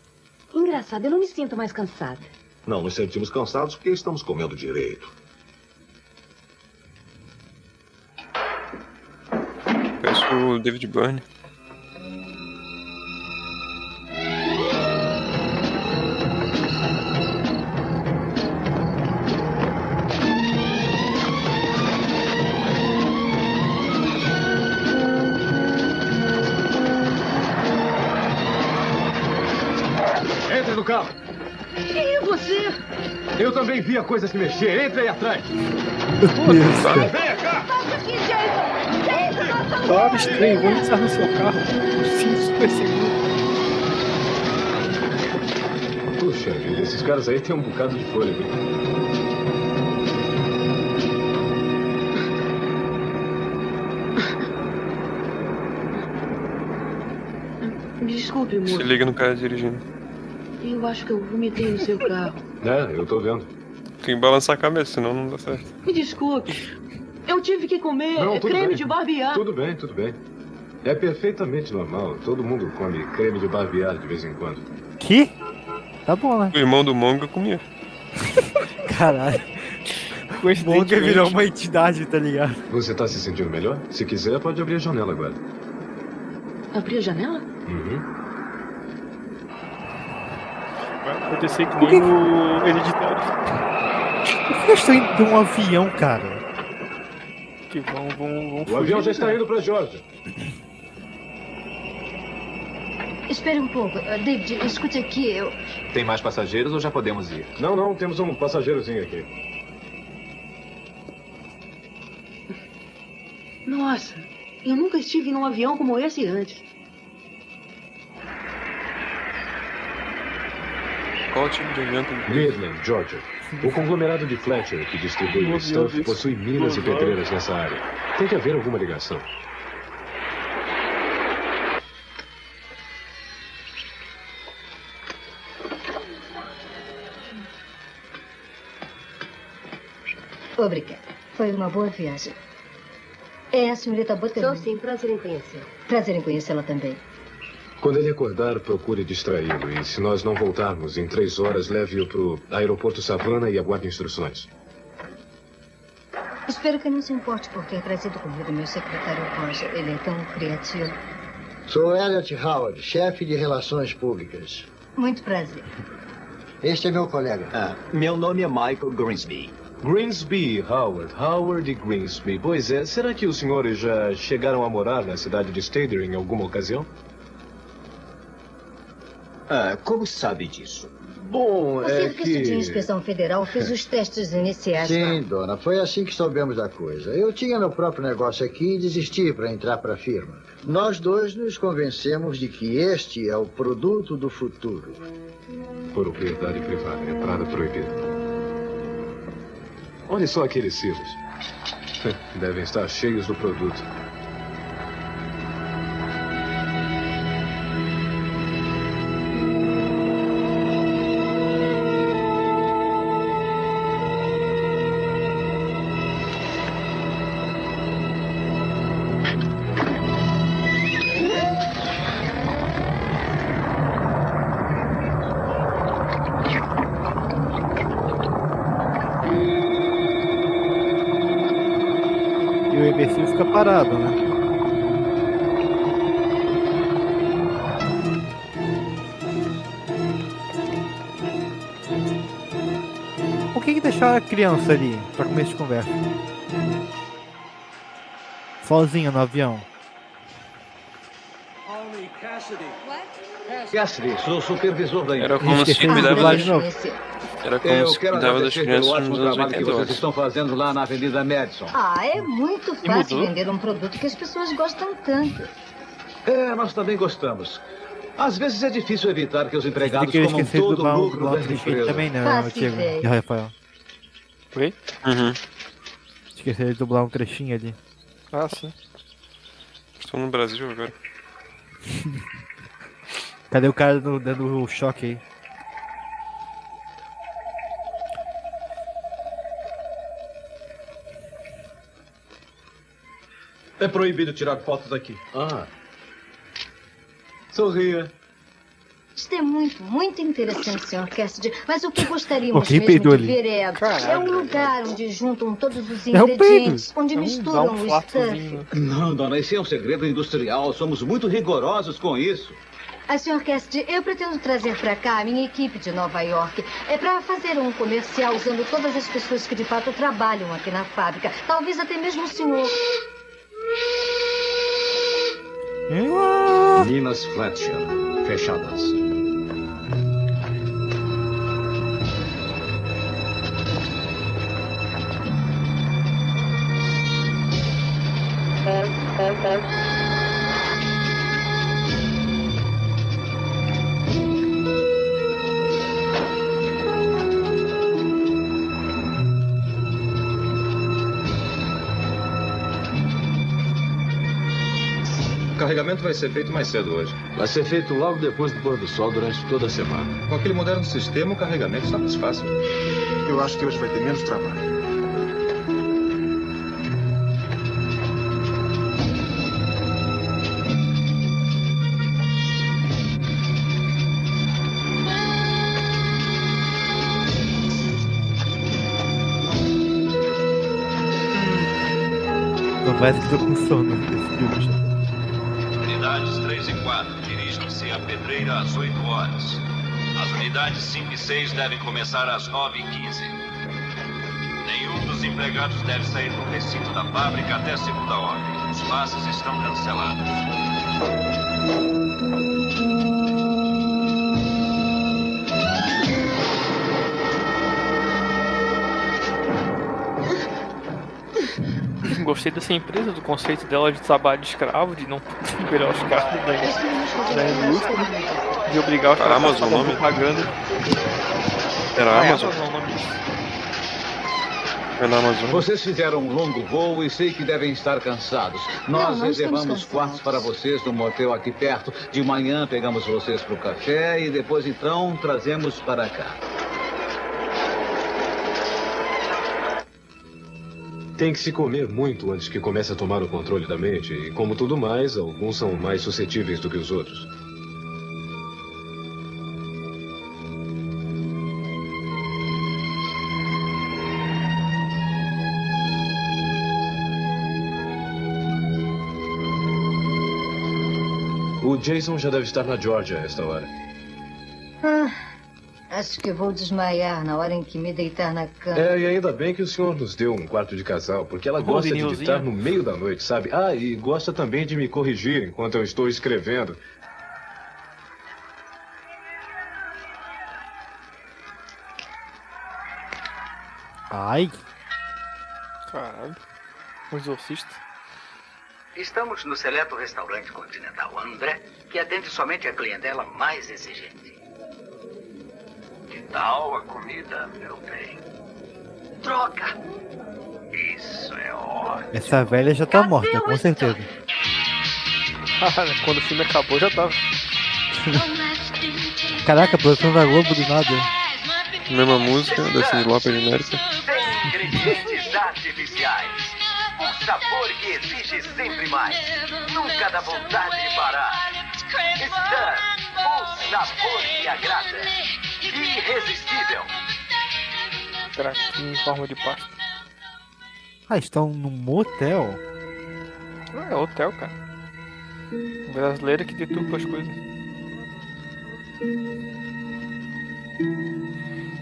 Engraçado, eu não me sinto mais cansada. Não nos sentimos cansados porque estamos comendo direito. Parece o David Byrne. Também vi a coisa se mexer. Entre aí atrás. Vem cá. aqui, Jason! Jason, Claro, estranho, vou entrar no seu carro. Sim, super seguro. Puxa vida, esses caras aí têm um bocado de fôlego. Desculpe, Se moço. liga no cara dirigindo. Eu acho que eu vomitei no seu carro. É, eu tô vendo. Tem que balançar a cabeça, senão não dá certo. Me desculpe. Eu tive que comer Não, creme bem. de barbear. Tudo bem, tudo bem. É perfeitamente normal. Todo mundo come creme de barbear de vez em quando. Que? Tá bom, né? O irmão do Monga comia. [LAUGHS] Caralho. Monga virou uma entidade, tá ligado? Você tá se sentindo melhor? Se quiser, pode abrir a janela agora. Abrir a janela? Uhum. Vai acontecer que nem o hereditário. Que eles estão indo de um avião, cara? Que vão, vão, vão O avião fugir, já está indo pra Georgia. Espere um pouco. Ah, David, escute aqui, eu... Tem mais passageiros ou já podemos ir? Não, não, temos um passageirozinho aqui. Nossa, eu nunca estive num avião como esse antes. Qual tipo de avião? Midland, Georgia. O conglomerado de Fletcher, que distribui o stuff, possui minas e pedreiras nessa área. Tem que haver alguma ligação. Obrigada. Foi uma boa viagem. É a senhorita Butler? Sou sim, prazer em conhecê-la. Prazer em conhecê-la também. Quando ele acordar, procure distraí-lo. E se nós não voltarmos em três horas, leve-o pro aeroporto Savannah e aguarde instruções. Espero que não se importe por ter trazido comigo meu secretário Roger. Ele é tão criativo. Sou Elliot Howard, chefe de relações públicas. Muito prazer. Este é meu colega. Ah, meu nome é Michael Grinsby. Greensby, Howard. Howard e Greensby. Pois é, será que os senhores já chegaram a morar na cidade de Stader em alguma ocasião? Ah, como sabe disso? Bom, O é Serviço de que... Inspeção Federal fez os testes iniciais. Sim, dona, foi assim que soubemos da coisa. Eu tinha meu próprio negócio aqui e desisti para entrar para a firma. Nós dois nos convencemos de que este é o produto do futuro. Propriedade privada, entrada proibida. Olhe só aqueles silos. [LAUGHS] Devem estar cheios do produto. Criança ali pra começo de conversa? Sozinha no avião. Cassidy, sou o supervisor da Era como se cuidava das... de novo. Era como Eu se quero cuidava das agradecer crianças pelo nos ótimo anos trabalho que 80. eu vocês estão fazendo lá na Avenida Madison. Ah, é muito E fácil mudou? vender um produto que as pessoas gostam tanto. É, nós também gostamos. Às vezes é difícil evitar que os empregados que comam todo o lucro da empresa. também, né, ideia. e Rafael? Oi? Uhum. Esqueci de dublar um trechinho ali. Ah, sim. Estou no Brasil agora. [LAUGHS] Cadê o cara do- dando o choque aí? É proibido tirar fotos aqui. Ah. Sorria. Isto é muito, muito interessante, Sr. Cassidy. Mas o que gostaríamos Alguém mesmo de ali. ver é, é um lugar onde juntam todos os É ingredientes, onde É um- misturam um o stuff. Não, dona, esse é um segredo industrial. Somos muito rigorosos com isso. Ah, Sr. Cassidy, eu pretendo trazer para cá a minha equipe de Nova York. É para fazer um comercial usando todas as pessoas que de fato trabalham aqui na fábrica. Talvez até mesmo o senhor. Minas Fletcher, fish others. Carregamento vai ser feito mais cedo hoje. Vai ser feito logo depois do pôr do sol durante toda a semana. Com aquele moderno sistema, o carregamento está mais fácil. Eu acho que hoje vai ter menos trabalho. Não parece que tô com sono nesse filme. já. Pedreira às 8 horas. As unidades 5 e 6 devem começar às 9 e 15. Nenhum dos empregados deve sair do recinto da fábrica até segunda ordem. Os passes estão cancelados. Gostei dessa empresa, do conceito dela de trabalho de escravo, de não liberar os caras da, da indústria, de obrigar os caras a Amazon nome? propaganda. Era Ah, Amazon? Amazon nome. É na Amazon. Vocês fizeram um longo voo e sei que devem estar cansados. Nós Não, reservamos quartos para vocês no motel aqui perto. De manhã pegamos vocês para o café e depois então trazemos para cá. Tem que se comer muito antes que comece a tomar o controle da mente. E como tudo mais, alguns são mais suscetíveis do que os outros. O Jason já deve estar na Georgia a esta hora. Ah, acho que vou desmaiar na hora em que me deitar na cama. É, e ainda bem que o senhor nos deu um quarto de casal, porque ela gosta de ditar no meio da noite, sabe? Ah, e gosta também de me corrigir enquanto eu estou escrevendo. Ai. Caralho. O exorcista. Estamos no seleto restaurante continental André, que atende somente a clientela mais exigente. Tal a comida, meu bem? Troca! Isso é ótimo. Essa velha já tá morta, com certeza. [LAUGHS] Quando o filme acabou já tava. [LAUGHS] Caraca, a produção da Globo do nada. Mesma música da Cindy Lauper genérica. Sem ingredientes artificiais. Um sabor que exige sempre mais. Nunca dá vontade de parar. Stan, o sabor que agrada. Irresistível. Traquinho em forma de pasta. Ah, estão num motel? É hotel, cara. Brasileira que deturpa as coisas.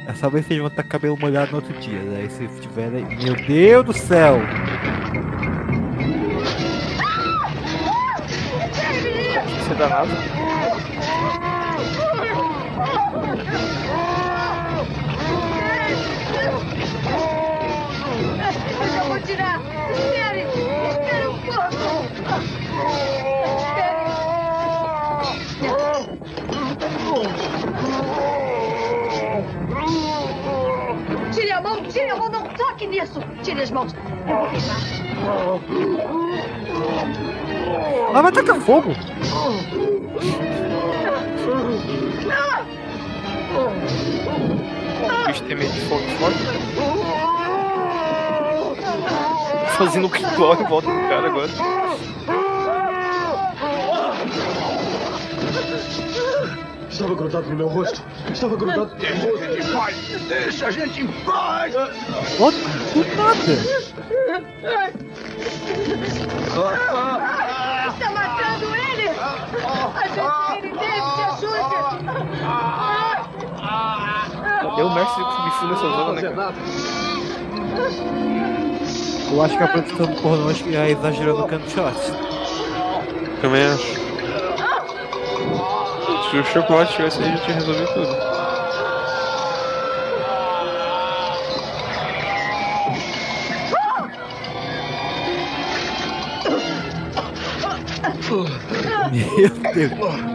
É só ver se eles vão estar com cabelo molhado no outro dia. Daí se tiver. Meu Deus do céu! Você é danado. Tirar! Espere! Espere um pouco! Tire a mão! Tire a mão! Não toque nisso! Tire as mãos! Eu vou queimar. Ela vai tacar fogo! O bicho tem medo de fogo forte. Fazendo o cloro em volta do cara agora. Estava grudado no meu rosto. Estava grudado no meu rosto. em paz! Deixa a gente em paz! Ó, do nada! Está matando ele! Ajude ele, David! Ajude! Cadê o mestre do Kung Fu nessa zona, né, cara? Eu acho que a produção do pornô acho que já exagerou no canto shot. Também acho. Se o chocolate tivesse aí, já tinha resolvido tudo. Meu Deus.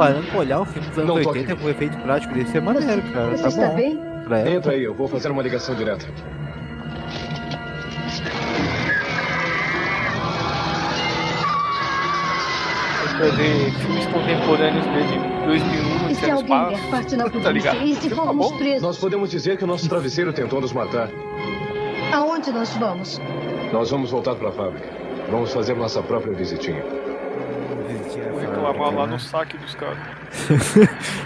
Parando pra olhar um filme dos anos Não toque. 80 com efeito prático desse é maneiro, cara. Você tá está bom. bem? Pra. Entra aí, eu vou fazer uma ligação direta. Fazer filmes contemporâneos desde 2001 E se alguém der parte na Tá polícia? ligado? E se formos presos? Nós podemos dizer que o nosso travesseiro tentou nos matar. Aonde nós vamos? Nós vamos voltar para a fábrica. Vamos fazer nossa própria visitinha. Vou reclamar lá no saque dos caras. [LAUGHS]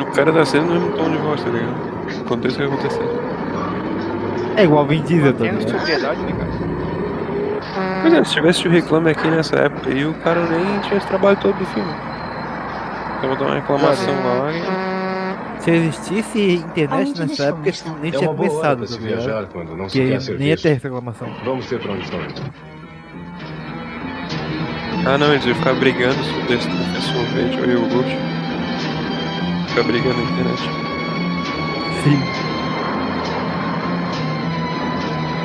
O cara tá sendo no mesmo tom de voz, tá ligado? Aconteça o que acontecer. É igual Vin Diesel, tá Tem sobriedade, né, cara? Pois é, se tivesse o reclame aqui nessa época aí, o cara nem tinha esse trabalho todo do filme. Então vou dar uma reclamação lá e... Se existisse internet nessa época, esse filme nem É tinha se tá ligado? viajar quando não se Que nem serviço. ia ter reclamação. Vamos ver para onde estão indo. Ah não, eles iam ficar brigando se desse professor Rachel e o Gucci. Ficar brigando na internet. Sim.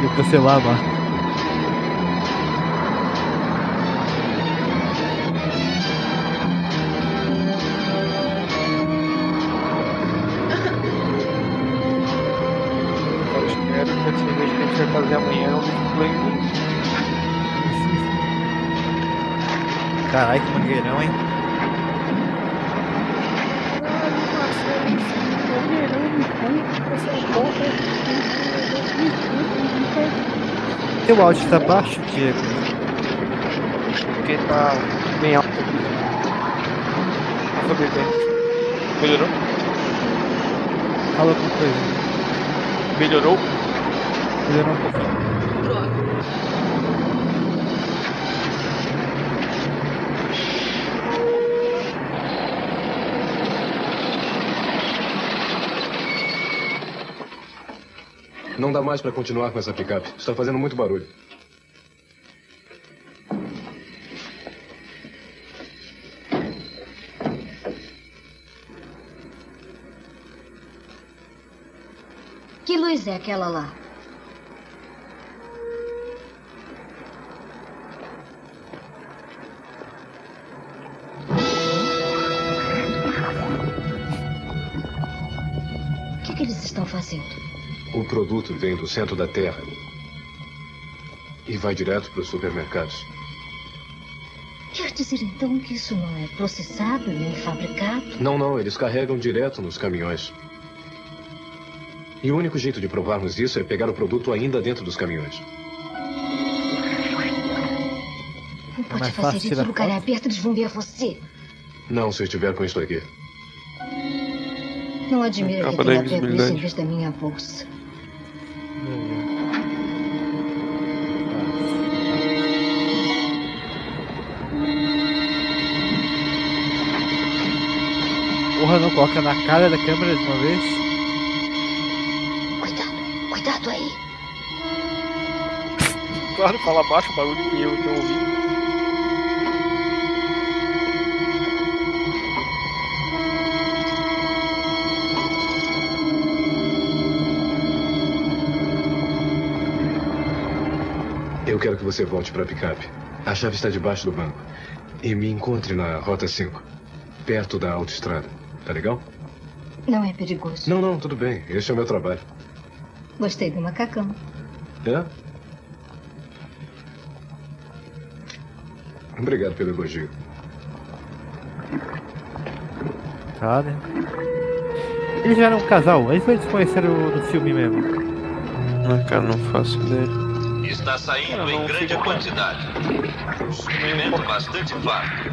Eu cancelar a Caralho, que mangueirão, hein? Teu áudio tá baixo, Diego. Porque tá bem alto aqui. Vou saber bem. Melhorou? Fala alguma coisa. Melhorou? Melhorou um pouquinho. Não dá mais para continuar com essa picape. Está fazendo muito barulho. Que luz é aquela lá? O produto vem do centro da Terra e vai direto para os supermercados. Quer dizer então que isso não é processado nem fabricado? Não, não, eles carregam direto nos caminhões. E o único jeito de provarmos isso é pegar o produto ainda dentro dos caminhões. Não pode mais fazer isso. lugar é aberto, eles vão ver você. Não, se eu estiver com isso aqui. Não admira que tenha pego isso em vez da minha bolsa. Porra, não coloca na cara da câmera de uma vez. Cuidado aí. Claro, fala baixo o barulho que eu tô ouvindo. Eu quero que você volte para a picape. A chave está debaixo do banco. E me encontre na Rota 5, perto da autoestrada. Tá legal? Não é perigoso. Não, não, tudo bem. Esse é o meu trabalho. Gostei do macacão. É? Obrigado pelo elogio. Tá, né? Eles já eram um casal, eles eles se conheceram no filme mesmo. Ah, cara, não faço ideia. Está saindo em grande quantidade. Um suprimento bastante farto.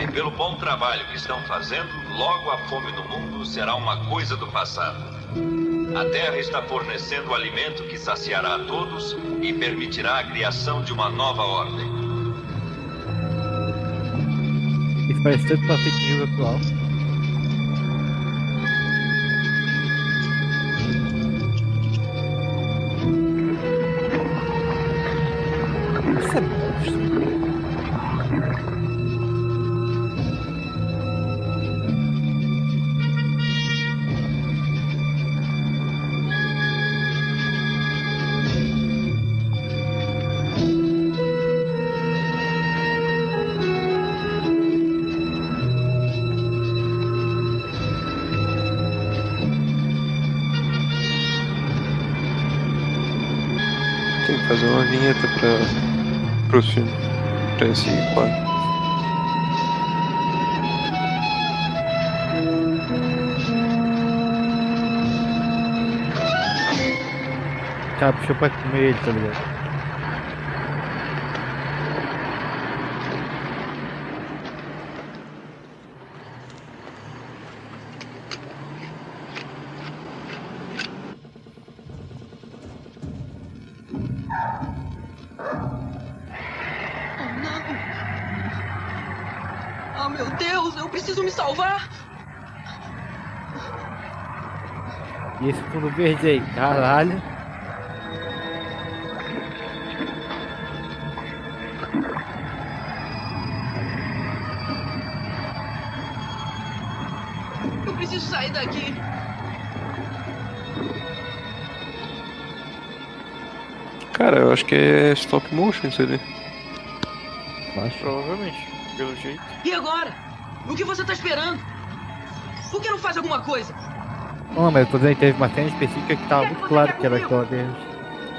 E pelo bom trabalho que estão fazendo, logo a fome no mundo será uma coisa do passado. A Terra está fornecendo o alimento que saciará a todos e permitirá a criação de uma nova ordem. Isso parece tanto uma fake news atual. Pra, pro filme. Pra esse quadro. O cara puxou pra comer ele, tá ligado? Fundo verde aí, caralho. Eu preciso sair daqui! Cara, eu acho que é stop motion isso ali. Provavelmente, pelo jeito. E agora? O que você tá esperando? Por que não faz alguma coisa? Não, mas eu tô dizendo que teve uma cena específica que tava muito claro que era aquela deles.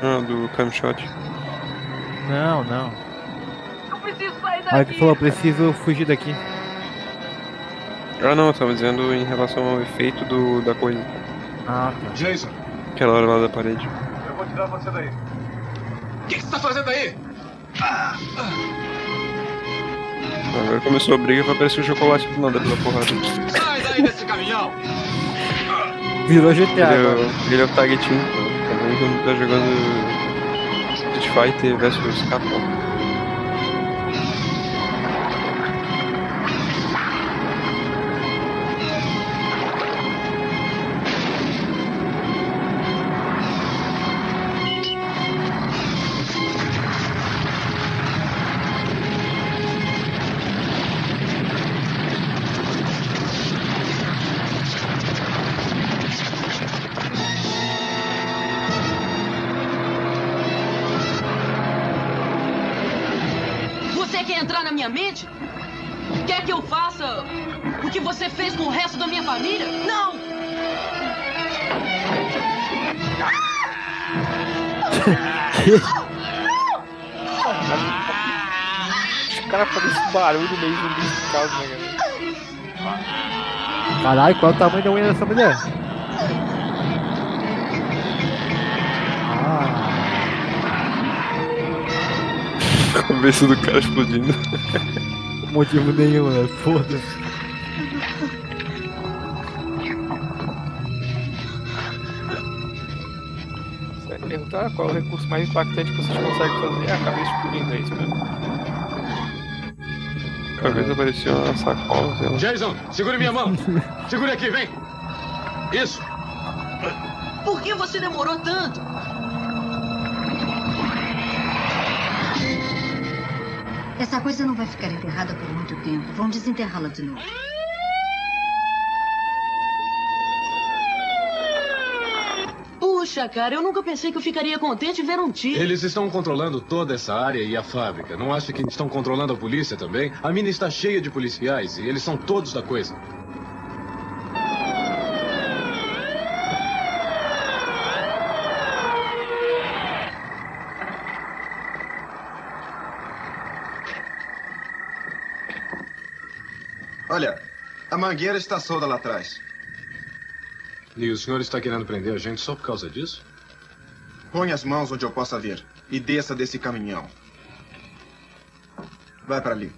Ah, do cam shot. Não, não. Eu preciso sair A hora que falou, preciso fugir daqui. Ah não, eu tava dizendo em relação ao efeito do, da coisa. Ah, tá. Jason, Aquela hora lá da parede. eu vou tirar você daí. O que, que você tá fazendo aí? Agora começou a briga, vai aparecer o chocolate do nada pela porrada. Sai daí desse caminhão! Virou GTA é o Tag Team. Cada um tá jogando Street Fighter versus Capcom. Barulho meio zumbificado, né, cara? Caralho, qual é o tamanho da unha dessa mulher? Ah, Cabeça do cara explodindo. [LAUGHS] motivo nenhum, né? Foda-se. Você vai perguntar qual é o recurso mais impactante que vocês conseguem fazer? É a cabeça explodindo, é isso mesmo. Cabeça parecia uma sacola, sei lá. Jason, segure minha mão! [LAUGHS] Segure aqui, vem! Isso! Por que você demorou tanto? Essa coisa não vai ficar enterrada por muito tempo. Vão desenterrá-la de novo. Cara, eu nunca pensei que eu ficaria contente ver um tiro. Eles estão controlando toda essa área e a fábrica. Não acha que estão controlando a polícia também? A mina está cheia de policiais e eles são todos da coisa. Olha, a mangueira está solta lá atrás. E o senhor está querendo prender a gente só por causa disso? Põe as mãos onde eu possa ver e desça desse caminhão. Vai para ali.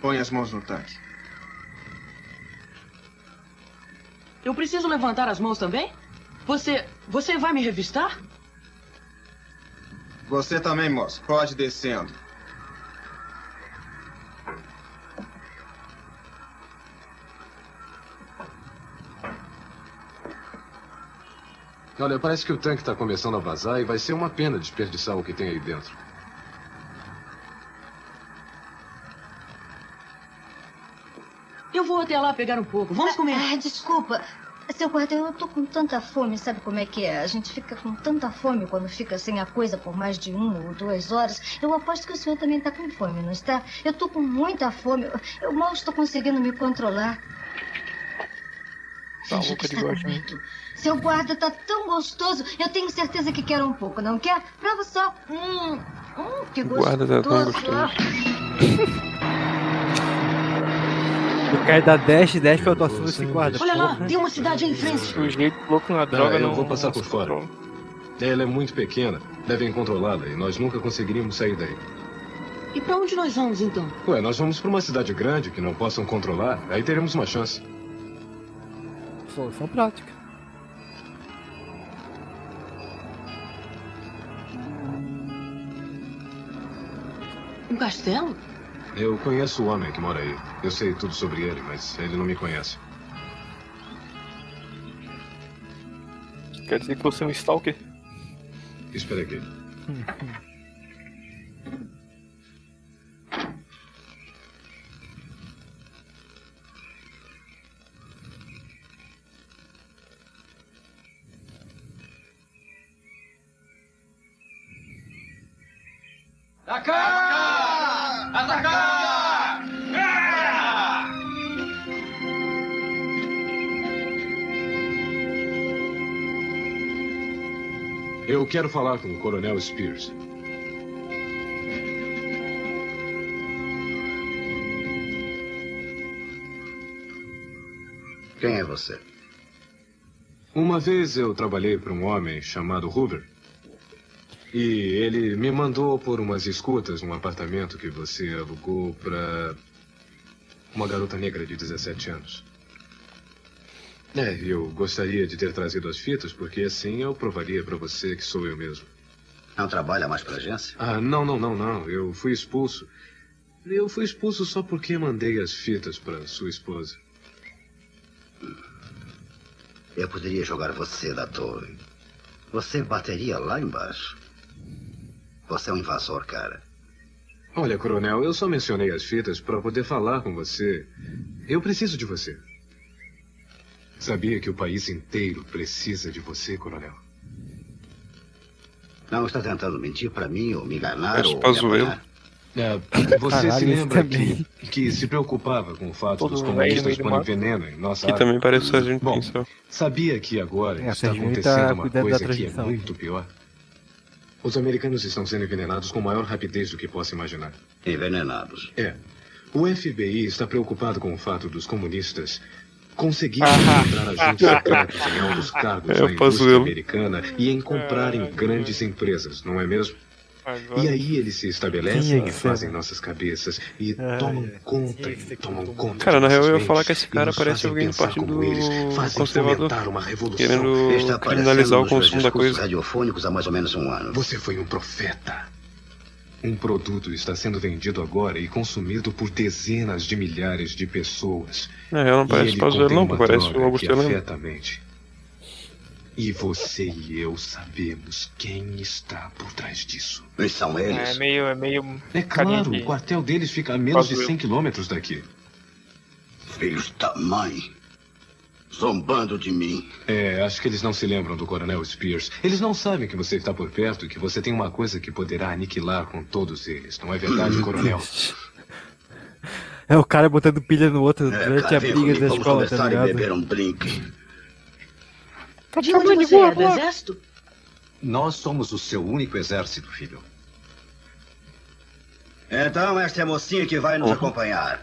Põe as mãos no tanque. Eu preciso levantar as mãos também? Você. Você vai me revistar? Você também, moço. Pode ir descendo. Olha, parece que o tanque está começando a vazar e vai ser uma pena desperdiçar o que tem aí dentro. Eu vou até lá pegar um pouco. Vamos comer. Ah, desculpa. Seu guarda, eu tô com tanta fome, sabe como é que é? A gente fica com tanta fome quando fica sem a coisa por mais de uma ou duas horas. Eu aposto que o senhor também tá com fome, não está? Eu tô com muita fome. Eu- Eu mal estou conseguindo me controlar. Tá que está coberto. Seu guarda tá tão gostoso. Eu tenho certeza que quer um pouco, não quer? Prova só. Hum, hum que gostoso. Guarda tá tão gostoso. O cara dá dash, dash pra atuação desse guarda. Olha lá, tem uma cidade aí em frente. O jeito louco na droga Ah, eu não. vou passar por fora. Ela é muito pequena. Devem controlá-la e nós nunca conseguiríamos sair daí. E pra onde nós vamos então? Ué, nós vamos pra uma cidade grande que não possam controlar. Aí teremos uma chance. Solução prática. Um castelo? Eu conheço o homem que mora aí. Eu sei tudo sobre ele, mas ele não me conhece. Quer dizer que você é um stalker? Espera aqui. [LAUGHS] Atacar! Atacar! Eu quero falar com o Coronel Spears. Quem é você? Uma vez eu trabalhei para um homem chamado Hoover. E ele me mandou por umas escutas num apartamento que você alugou para uma garota negra de 17 anos. É, eu gostaria de ter trazido as fitas, porque assim eu provaria para você que sou eu mesmo. Não trabalha mais pra agência? Ah, não, não, não, não. Eu fui expulso. Eu fui expulso só porque mandei as fitas para sua esposa. Eu poderia jogar você da torre. Você bateria lá embaixo. Você é um invasor, cara. Olha, coronel, eu só mencionei as fitas para poder falar com você. Eu preciso de você. Sabia que o país inteiro precisa de você, coronel? Não está tentando mentir pra mim ou me enganar Mas ou me? É, você Caralho, se lembra que, que se preocupava com o fato Todo dos comunistas porem veneno em nossa Que água? também parece o Sargento Bom, Pincel. sabia que agora É, a está acontecendo tá uma coisa que é muito pior? Os americanos estão sendo envenenados com maior rapidez do que possa imaginar. Envenenados. É. O FBI está preocupado com o fato dos comunistas conseguirem encontrar agentes secretos em altos cargos [LAUGHS] É, na indústria americana e em comprarem grandes empresas, não é mesmo? Agora- E aí eles se estabelecem e fazem né? nossas cabeças e Ah, tomam é. conta, e tomam conta. Cara, de na real eu ia falar que esse cara parece fazem alguém do partido eles, fazem conservador. uma revolução. Querendo Está criminalizar o consumo da coisa. radiofônicos há mais ou menos um ano. Você foi um profeta. Um produto está sendo vendido agora e consumido por dezenas de milhares de pessoas. Na real não E parece ele Pazuello não, parece o Augusto que E você e eu sabemos quem está por trás disso. E são É eles. meio. É meio. É claro, carinha o quartel deles fica a menos de Pazuello. 100 quilômetros daqui. Filhos da mãe. Zombando de mim. É, acho que eles não se lembram do Coronel Spears. Eles não sabem que você está por perto e que você tem uma coisa que poderá aniquilar com todos eles. Não é verdade, [LAUGHS] Coronel? É o cara botando pilha no outro É, durante a briga da escola, tá ligado? beber um drink. De onde você é? Do exército? Nós somos o seu único exército, filho. Então, esta é a mocinha que vai nos acompanhar.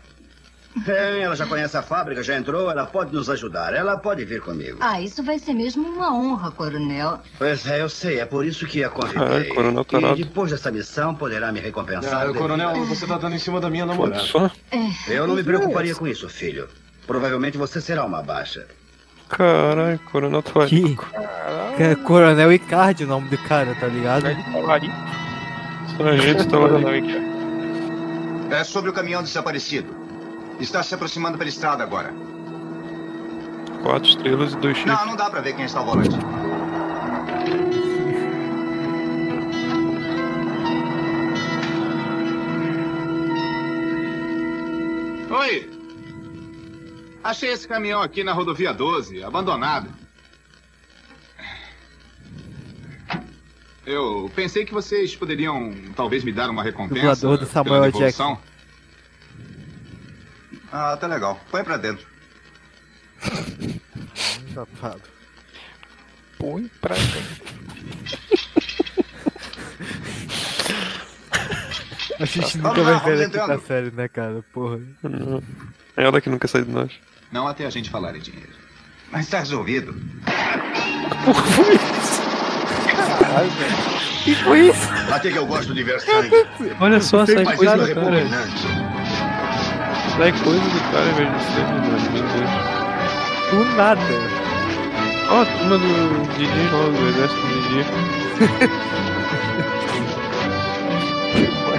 Bem, ela já conhece a fábrica, já entrou, ela pode nos ajudar. Ela pode vir comigo. Ah, isso vai ser mesmo uma honra, coronel. Pois é, eu sei, é por isso que a convidei. Caralho, coronel tarado. E depois dessa missão poderá me recompensar. Ah, coronel, você está dando em cima da minha namorada. Só? Eu não me preocuparia com isso, filho. Provavelmente você será uma baixa. Caralho, Coronel Que... Talarico. que é Coronel Icardi o nome do cara, tá ligado? Sargento Talarico. É sobre o caminhão desaparecido. Está se aproximando pela estrada agora. Quatro estrelas e dois chifres. Não, não dá pra ver quem está ao volante. Oi! Achei esse caminhão aqui na rodovia 12, abandonado. Eu pensei que vocês poderiam talvez me dar uma recompensa Dublador do Samuel. Jackson. Ah, tá legal. Põe pra dentro. Safado. Põe pra dentro. [LAUGHS] A gente Vamos nunca vai ver vamos a quinta entrando. série, né, cara? Porra. É ela que nunca sai de nós. Não até a gente falar em dinheiro. Mas está resolvido. Caralho, velho. Que foi isso? Até que eu gosto de ver sangue. Olha só, sai coisa isso é do cara. Sai coisa do cara, velho. do sangue, mano. Meu Deus. Do nada. Ó, a turma do Didi do exército do Didi. [LAUGHS]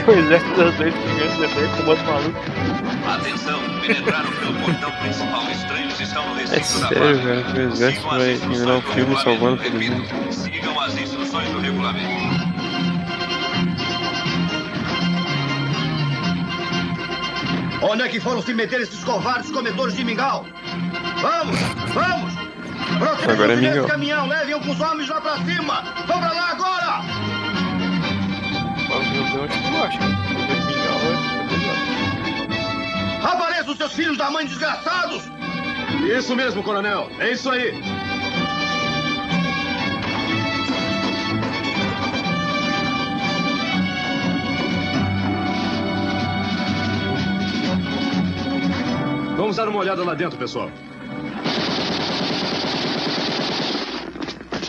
O exército das dois gigantes é com outro maluco. Atenção, penetraram pelo portão principal. Estranhos estão no É recinto da sério, velho, que o exército vai terminar o filme salvando todo mundo. Sigam as instruções do regulamento. Onde é que foram se meter esses covardes comedores de mingau? Vamos, vamos! Protejam Agora é mingau. caminhão, levem-o com os homens lá pra cima! Vão pra lá agora! Mas meu Deus, eu acho que o mingau é Apareçam seus filhos da mãe desgraçados! Isso mesmo, coronel. É isso aí. Vamos dar uma olhada lá dentro, pessoal.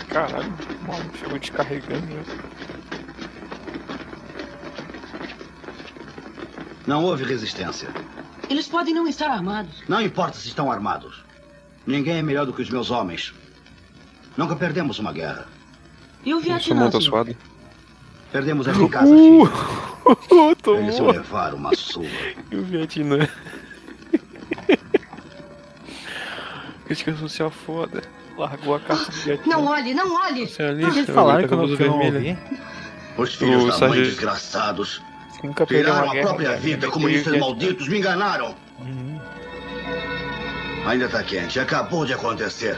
Caralho, o maluco chegou descarregando, né? Não houve resistência. Eles podem não estar armados. Não importa se estão armados. Ninguém é melhor do que os meus homens. Nunca perdemos uma guerra. E o Vietnã? senhor? Perdemos em [LAUGHS] casa, Uh! filho. [LAUGHS] Eles vão levar uma surra. E o Vietnã. Crítica social foda. Largou a carta do Vietnã. Não olhe, não olhe. Socialista, Eles falaram tá que eu não, ouvi. Os filhos O da mãe sargento- desgraçados Nunca tiraram a própria vida. Ele Comunistas malditos me enganaram. Uhum. Ainda tá quente. Acabou de acontecer.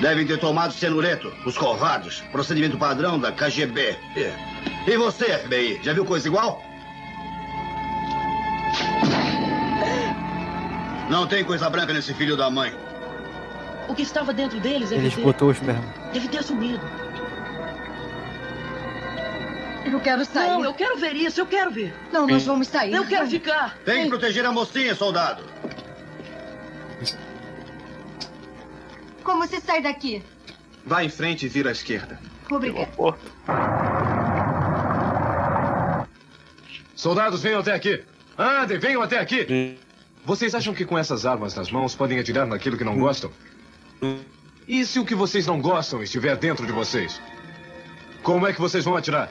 Devem ter tomado cenureto, os covardes. Procedimento padrão da KGB. E você, FBI, já viu coisa igual? Não tem coisa branca nesse filho da mãe. O que estava dentro deles deve Eles ter, botou os mesmo. deve ter sumido. Eu quero sair. Não, eu quero ver isso, eu quero ver. Não, nós vamos sair. Eu quero ficar. Tem que proteger a mocinha, soldado. Como se sai daqui? Vá em frente e vira à esquerda. Obrigada. Soldados, venham até aqui. Andem, venham até aqui. Vocês acham que com essas armas nas mãos podem atirar naquilo que não gostam? E se o que vocês não gostam estiver dentro de vocês? Como é que vocês vão atirar?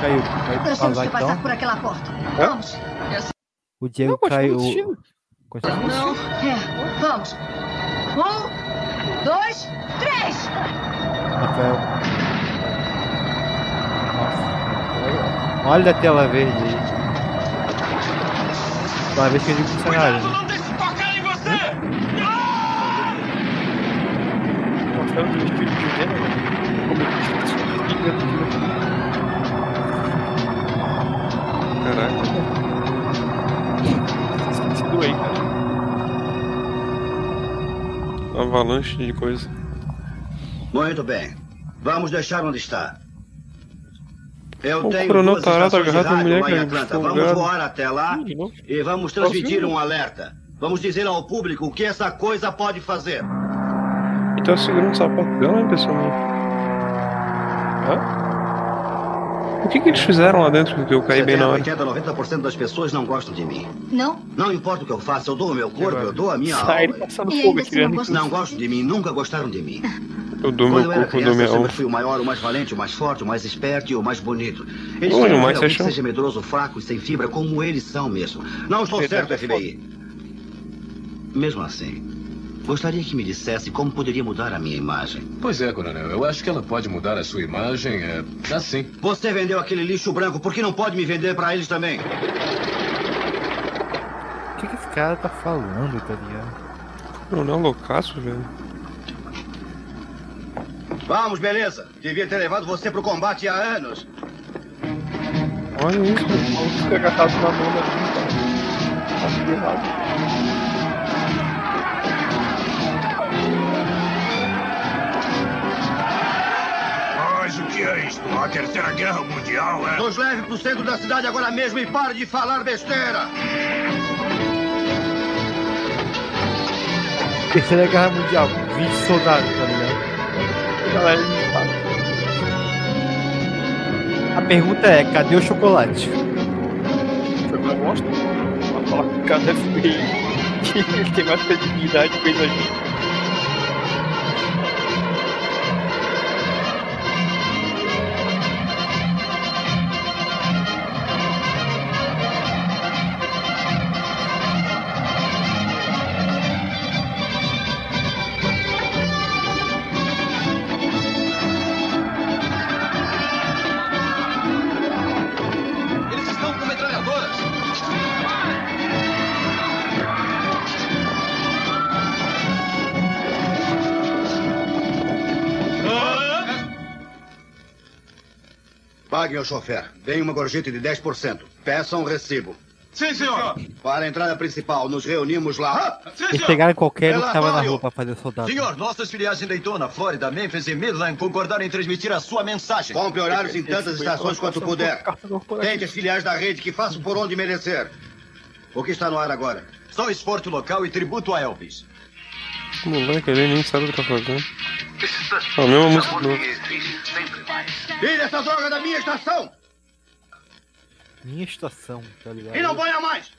Caiu. Vai Nós temos que passar então? por aquela porta. Vamos. O Diego caiu. Continua Não. É. Vamos. Um, dois, três. Rafael. Nossa. Olha a tela verde aí. Toda vez que eu digo funcionário. Né? Mostrando o espírito de Vietnã. Como ele Caraca. Se doei, cara. Avalanche de coisa. Muito bem. Vamos deixar onde está. Eu O tenho coronel duas tarado de agarrado na mulher que Atlanta. Vamos voar até lá e vamos transmitir um alerta. Vamos dizer ao público o que essa coisa pode fazer. E tá segurando o sapato dela, hein, pessoal? Hã? O que que eles fizeram lá dentro que eu caí bem na hora? 80, 90% das pessoas não gostam de mim. Não? Não importa o que eu faça, eu dou o meu corpo, eu dou a minha Sai alma. passando fogo, ainda assim não Não gostam de mim, nunca gostaram de mim. Eu dou Quando meu eu era corpo, eu criança, dou eu minha sempre alma. fui o maior, o mais valente, o mais forte, o mais esperto e o mais bonito. Eles Oi, mais que seja medroso, fraco e sem fibra, como eles são mesmo. Não estou certo, FBI. Mesmo assim, Gostaria que me dissesse como poderia mudar a minha imagem. Pois é, coronel. Eu acho que ela pode mudar a sua imagem é, assim. Você vendeu aquele lixo branco, por que não pode me vender para eles também? O que, que esse cara tá falando, tá ligado? Coronel loucaço, velho. Vamos, beleza. Devia ter levado você pro combate há anos. Olha isso, mano. O maluco fica agarrado na mão da. Acho que errado. É? A Terceira Guerra Mundial, é? Nos leve pro centro da cidade agora mesmo e pare de falar besteira. Terceira Guerra Mundial, 20 soldados, tá ligado? Galera disparada. A pergunta é, cadê o chocolate? Foi uma bosta. Pra falar com o ele tem mais credibilidade que fez a gente. Ao chofer. Deem uma gorjeta de 10%. Peçam um recibo. Sim, senhor. Para a entrada principal, nos reunimos lá. Eles pegaram qualquer um que tava na rua pra fazer soldado. Senhor, nossas filiais em Daytona, Flórida, Memphis e Midland concordaram em transmitir a sua mensagem. Compre horários em tantas estações quanto puder. Tente as filiais da rede que façam por onde merecer. O que está no ar agora? Só esporte local e tributo a Elvis. Esse moleque ali nem sabe o que tá fazendo. Ah, a mesma música do. Tire essa droga da minha estação! Minha estação, tá ligado? E não ponha mais!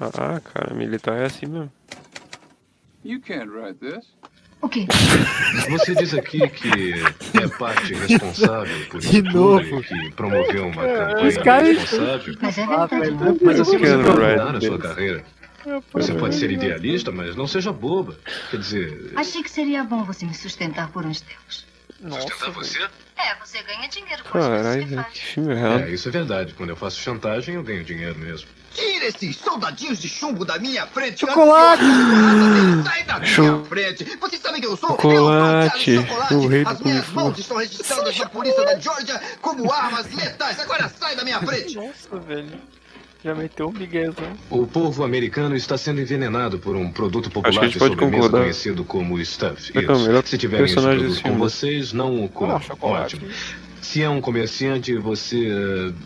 Ah, cara, militar é assim mesmo. You can't write this. O quê? [LAUGHS] Você diz aqui que é parte responsável por De isso novo. que promoveu uma Os campanha caras- responsável. Mas é verdade. Mas assim você terminar a sua carreira. Você pode ser idealista, mas não seja boba. Quer dizer, Achei que seria bom você me sustentar por uns tempos. sustentar você? É, você ganha dinheiro com Caralho, que que filme errado. É, isso é verdade. Quando eu faço chantagem, eu ganho dinheiro mesmo. Tire esses soldadinhos de chumbo da minha frente! Chocolate! Sai da minha frente! Vocês sabem quem eu sou? Chocolate, Eu sou Charlie o rei do As minhas mãos estão registradas na polícia da Georgia como armas letais! Agora sai da minha frente! Nossa, velho. Já meteu um miguezão. O povo americano está sendo envenenado por um produto popular de sobremesa concordar. conhecido como Stuff. É, o melhor Isso. Se tiverem esse produto com vocês, não o comam. Ah, chocolate. Ótimo. Se é um comerciante, você...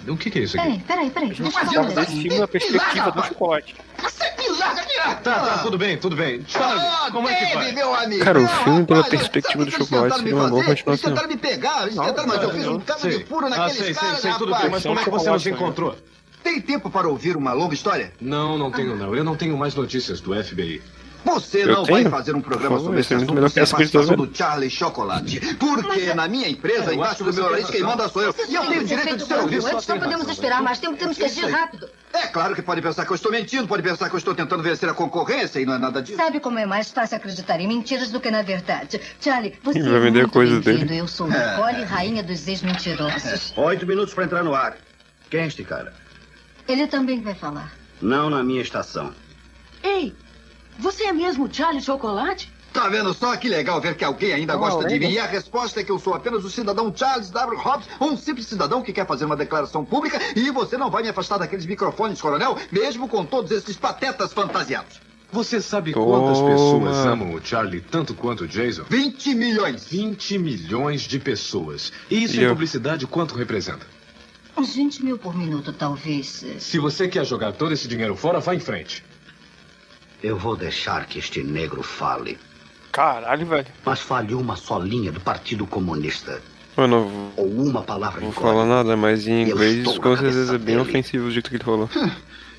eh, O que, que é isso aqui? Peraí, peraí, peraí. Deixa eu fazendo falar. Esse filme é a perspectiva do chocolate. Você me larga aqui! Tá, tá, tudo bem, tudo bem. Charlie, como é que vai? meu amigo! Cara, o Não, filme pela perspectiva do chocolate seria uma boa continuação. Eles tentaram me pegar, eles tentaram, mas eu fiz um caso de furo Ah, naqueles sei, sei, caras, sei, tudo rapaz. bem. Mas como é que você nos encontrou? Tem tempo para ouvir uma longa história? Não, não tenho não. Eu não tenho mais notícias do FBI. Você Eu não vai tenho? fazer um programa favor, sobre esse é muito assunto melhor que essa participação do Charlie Chocolate. Porque na minha empresa, embaixo do meu nariz, quem manda sou eu. E eu tenho o direito de ser ouvido. Antes não podemos esperar mais tempo, temos que agir rápido. É claro que pode pensar que eu estou mentindo, pode pensar que eu estou tentando vencer a concorrência e não é nada disso. Sabe como é mais fácil acreditar em mentiras do que na verdade? Charlie, você Ele vai é vender coisas bem-vindo. dele. Eu sou Nicole, rainha dos ex-mentirosos. Oito minutos para entrar no ar. Quem é este cara? Ele também vai falar. Não na minha estação. Ei, você é mesmo o Charlie Chocolate? Tá vendo só que legal ver que alguém ainda Ah, gosta de mim? E a resposta é que eu sou apenas o cidadão Charles W. Hobbs, um simples cidadão que quer fazer uma declaração pública e você não vai me afastar daqueles microfones, coronel, mesmo com todos esses patetas fantasiados. Você sabe Toma. quantas pessoas amam o Charlie tanto quanto o Jason? 20 milhões. 20 milhões de pessoas. E isso E em eu? publicidade quanto representa? Uns 20 mil por minuto, talvez. Se você quer jogar todo esse dinheiro fora, vá em frente. Eu vou deixar que este negro fale. Caralho, velho. Mas fale uma só linha do Partido Comunista. Eu não vou, Ou uma palavra vou em falar nada, mas em inglês com certeza é bem ofensivo o jeito que ele falou. Tem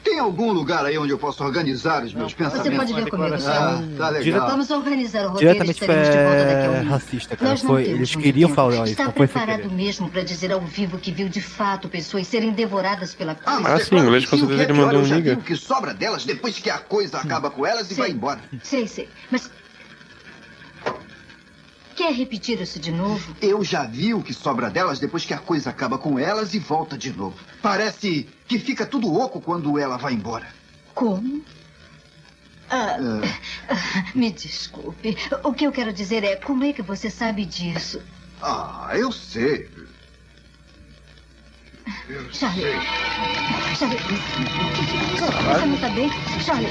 Tem algum lugar aí onde eu posso organizar os meus pensamentos? Você pode vir comigo, Ah, senhor. tá legal. Vamos organizar o roteiro e Diretamente estaremos de volta daqui a um é racista, cara. Nós não Foi, temos eles queriam tempo. falar isso, Está não foi preparado mesmo para dizer ao vivo que viu de fato pessoas serem devoradas pela coisa? Ah, sim, em inglês com certeza ele mandou um Eu já vi nigga. o que sobra delas depois que a coisa acaba com elas e vai embora. Sei, sei. Mas. Quer repetir isso de novo? Eu já vi o que sobra delas depois que a coisa acaba com elas e volta de novo. Parece que fica tudo oco quando ela vai embora. Como? Ah, ah, [LAUGHS] me desculpe. O que eu quero dizer é como é que você sabe disso? Ah, eu sei. Charlie. Charlie. Você não tá bem? Charlie.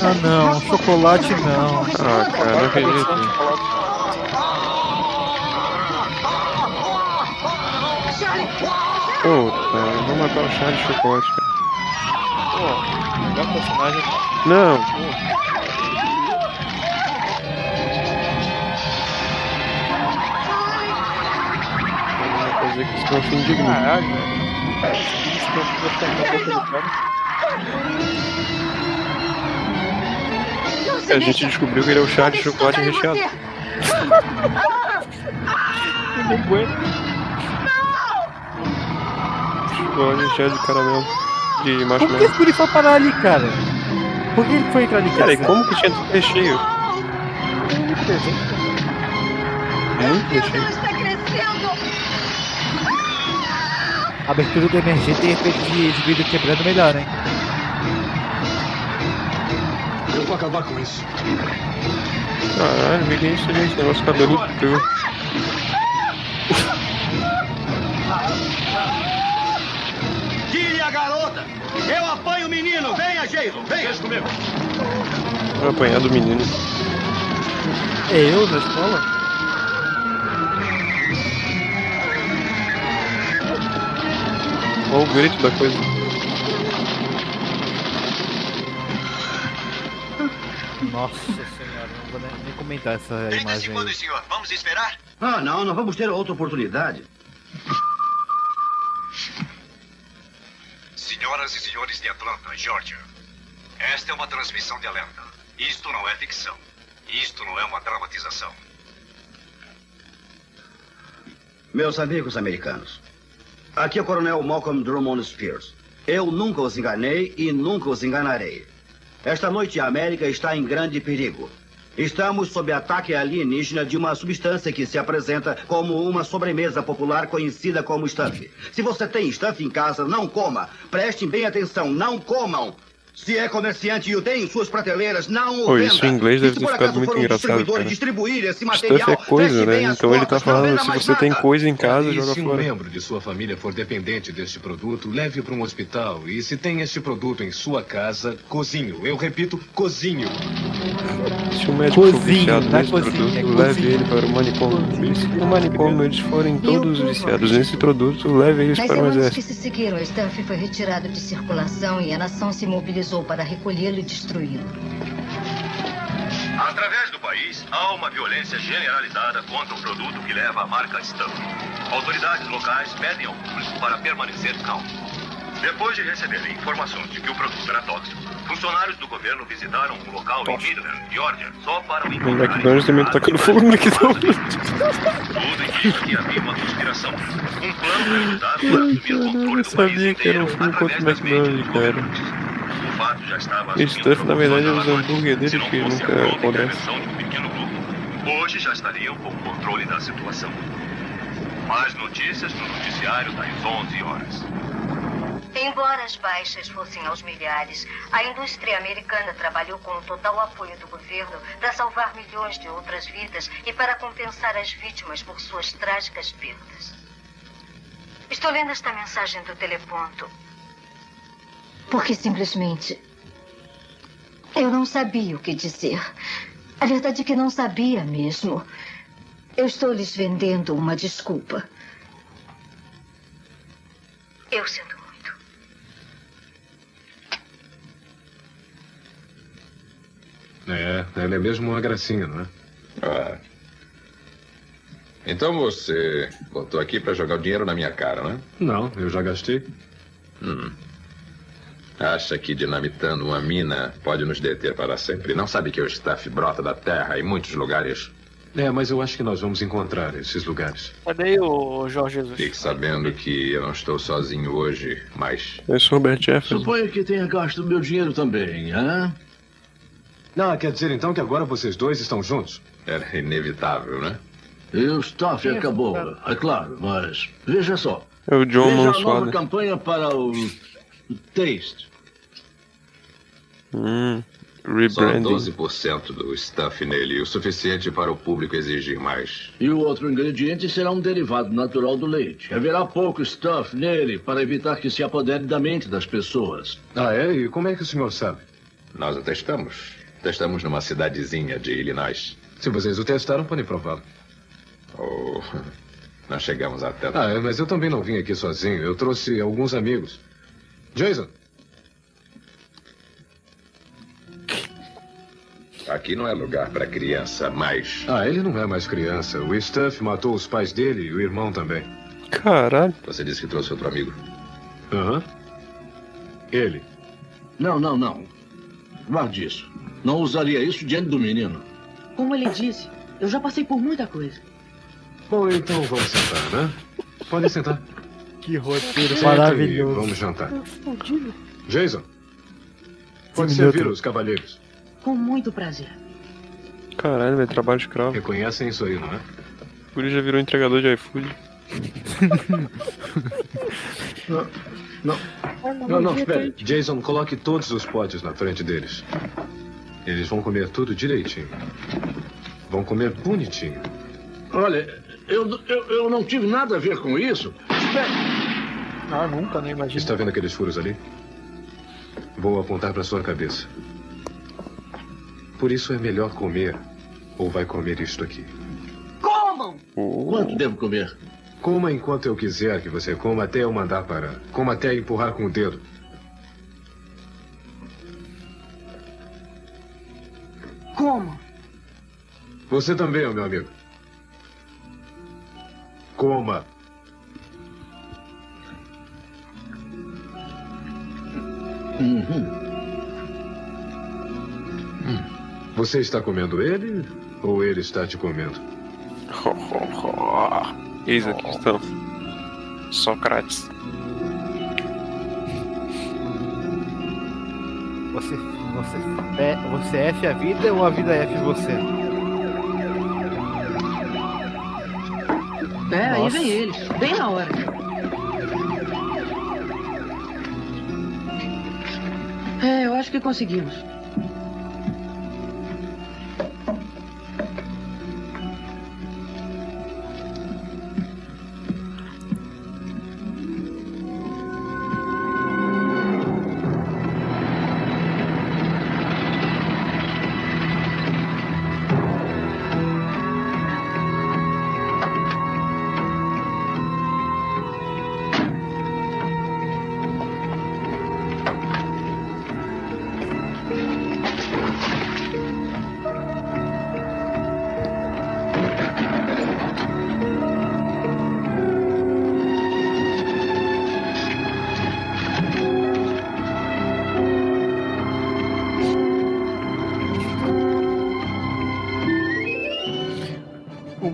Ah não, chocolate não. Ah, cara, não acredito. Pô, cara, vou matar o chá de chocolate, cara. Pô, melhor personagem. Não. Vou fazer que isso é um fim digno. Caralho, velho. Esse professor tá na boca do cara. A gente descobriu que ele é o chá de chocolate recheado. Ninguém aguenta. Chocolate recheado de caramelo. De Por que marshmallow. esse guri foi parar ali, cara? Por que ele foi entrar ali? Cara, e como que tinha recheio? Muito recheio. Abertura do emergente e efeito de, de vidro quebrando melhor, hein? Eu vou acabar com isso. Caralho, o que é isso, gente? Esse negócio cabeludo teu. Tire a garota! Eu apanho o menino! Venha, Jason! Venha! Deixa comigo! Vai apanhar do menino. Eu na escola? Olha o grito da coisa. Nossa comentar essa imagem aí. senhor. Vamos esperar? Ah, não. Não vamos ter outra oportunidade. Senhoras e senhores de Atlanta, Georgia. Esta é uma transmissão de alerta. Isto não é ficção. Isto não é uma dramatização. Meus amigos americanos, aqui é o Coronel Malcolm Drummond Spears. Eu nunca os enganei e nunca os enganarei. Esta noite a América está em grande perigo. Estamos sob ataque alienígena de uma substância que se apresenta como uma sobremesa popular conhecida como stuff. Se você tem stuff em casa, não coma. Prestem bem atenção, não comam. Se é comerciante e o tem em suas prateleiras, não o isso em inglês deve se ter ficado muito for um engraçado, cara. distribuir esse material, Stuff é coisa, né? Então ele tá falando, se você tem coisa em casa, e joga se um fora. membro de sua família for dependente deste produto, leve para um hospital. E se tem este produto em sua casa, cozinho. Eu repito, cozinho. Se o médico for Cozinho, viciado não é nesse cozinho, produto, é leve cozinho. ele para o manicômio. E se no manicômio eles forem todos viciados nesse produto, leve eles Nas para o semanas que exército. se seguiram, o Stuff foi retirado de circulação e a nação se mobilizou para recolhê-lo e destruí-lo. Através do país, há uma violência generalizada contra o produto que leva a marca Stuff. Autoridades locais pedem ao público para permanecer calmo. Depois de receberem informações de que o produto era tóxico, funcionários do governo visitaram um local em Midland, Georgia, só para o O encontrarem. McDonald's também tá tacando fogo no McDonald's. Tudo indica que havia uma conspiração. Um plano montado para assumir o controle do país sabia que era um inteiro filme contra o McDonald's, cara. O fato já estava assumindo stuff, na verdade, é os hambúrguer Se que nunca acontece. hoje já estariam com o controle da situação. Mais notícias no noticiário das 11 horas. Embora as baixas fossem aos milhares, a indústria americana trabalhou com o total apoio do governo para salvar milhões de outras vidas e para compensar as vítimas por suas trágicas perdas. Estou lendo esta mensagem do teleponto. Porque simplesmente. Eu não sabia o que dizer. A verdade é que não sabia mesmo. Eu estou lhes vendendo uma desculpa. Eu sinto É, ela é mesmo uma gracinha, não é? Ah. Então você botou aqui pra jogar o dinheiro na minha cara, né? Não, eu já gastei. Hum. Acha que dinamitando uma mina pode nos deter para sempre? Não sabe que o staff brota da terra em muitos lugares? É, mas eu acho que nós vamos encontrar esses lugares. Cadê o Jorge Jesus? Fique sabendo que eu não estou sozinho hoje, mas. Eu sou Robert Jefferson. Suponho que tenha gasto meu dinheiro também, hã? Não, quer dizer então que agora vocês dois estão juntos? Era inevitável, né? E o staff acabou, é claro, mas veja só. É o John veja a Mãos nova campanha para o Taste. Hum, Só rebranding. 12% do staff nele, o suficiente para o público exigir mais. E o outro ingrediente será um derivado natural do leite. Haverá pouco stuff nele para evitar que se apodere da mente das pessoas. Ah, é? E como é que o senhor sabe? Nós o testamos. Testamos numa cidadezinha de Illinois. Se vocês o testaram, podem prová-lo. Oh, nós chegamos até. Ah, é, mas eu também não vim aqui sozinho. Eu trouxe alguns amigos. Jason, Aqui não é lugar para criança, mas. ah, ele não é mais criança. O Stuff matou os pais dele e o irmão também. Caralho. Você disse que trouxe outro amigo. Aham. Ele. Não, não, não. Guarde isso. Não usaria isso diante do menino. Como ele disse, eu já passei por muita coisa. Bom, então vamos sentar, né? Podem sentar. Que roteiro Senta maravilhoso. Vamos jantar. Jason, pode Sim, servir os cavalheiros. Com muito prazer. Caralho, velho, trabalho escravo. Reconhecem isso aí, não é? Por isso já virou entregador de iFood. Não, não, não, espere. Jason, coloque todos os potes na frente deles. Eles vão comer tudo direitinho. Vão comer bonitinho. Olha, eu, eu, eu não tive nada a ver com isso. Ah, nunca, né? Imagina. Está vendo aqueles furos ali? Vou apontar para sua cabeça. Por isso é melhor comer ou vai comer isto aqui. Comam! Quanto devo comer? Coma enquanto eu quiser que você coma até eu mandar parar. Coma até empurrar com o dedo. Coma! Você também, meu amigo. Coma. Uhum. Você está comendo ele ou ele está te comendo? [LAUGHS] Eis a questão. Sócrates. Você, você, é, você F a vida ou a vida F você? É, aí Nossa. vem ele. Bem na hora. É, eu acho que conseguimos.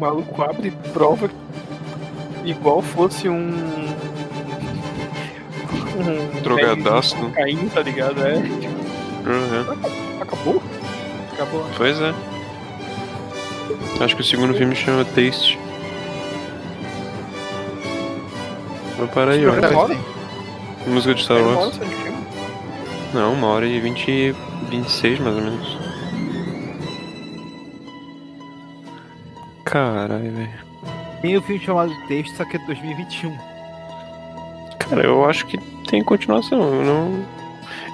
Maluco abre prova igual fosse um. Um Drogadaço. de cocaína, tá ligado? É. Uhum. Acabou? Acabou. Pois é. Acho que o segundo filme chama Taste. Vou parar aí, hora? Música de Star Wars. Não, uma hora e vinte, vinte e seis mais ou menos. Caralho, velho. Tem o filme chamado Texto, só que é 2021. Cara, eu acho que tem continuação. eu não...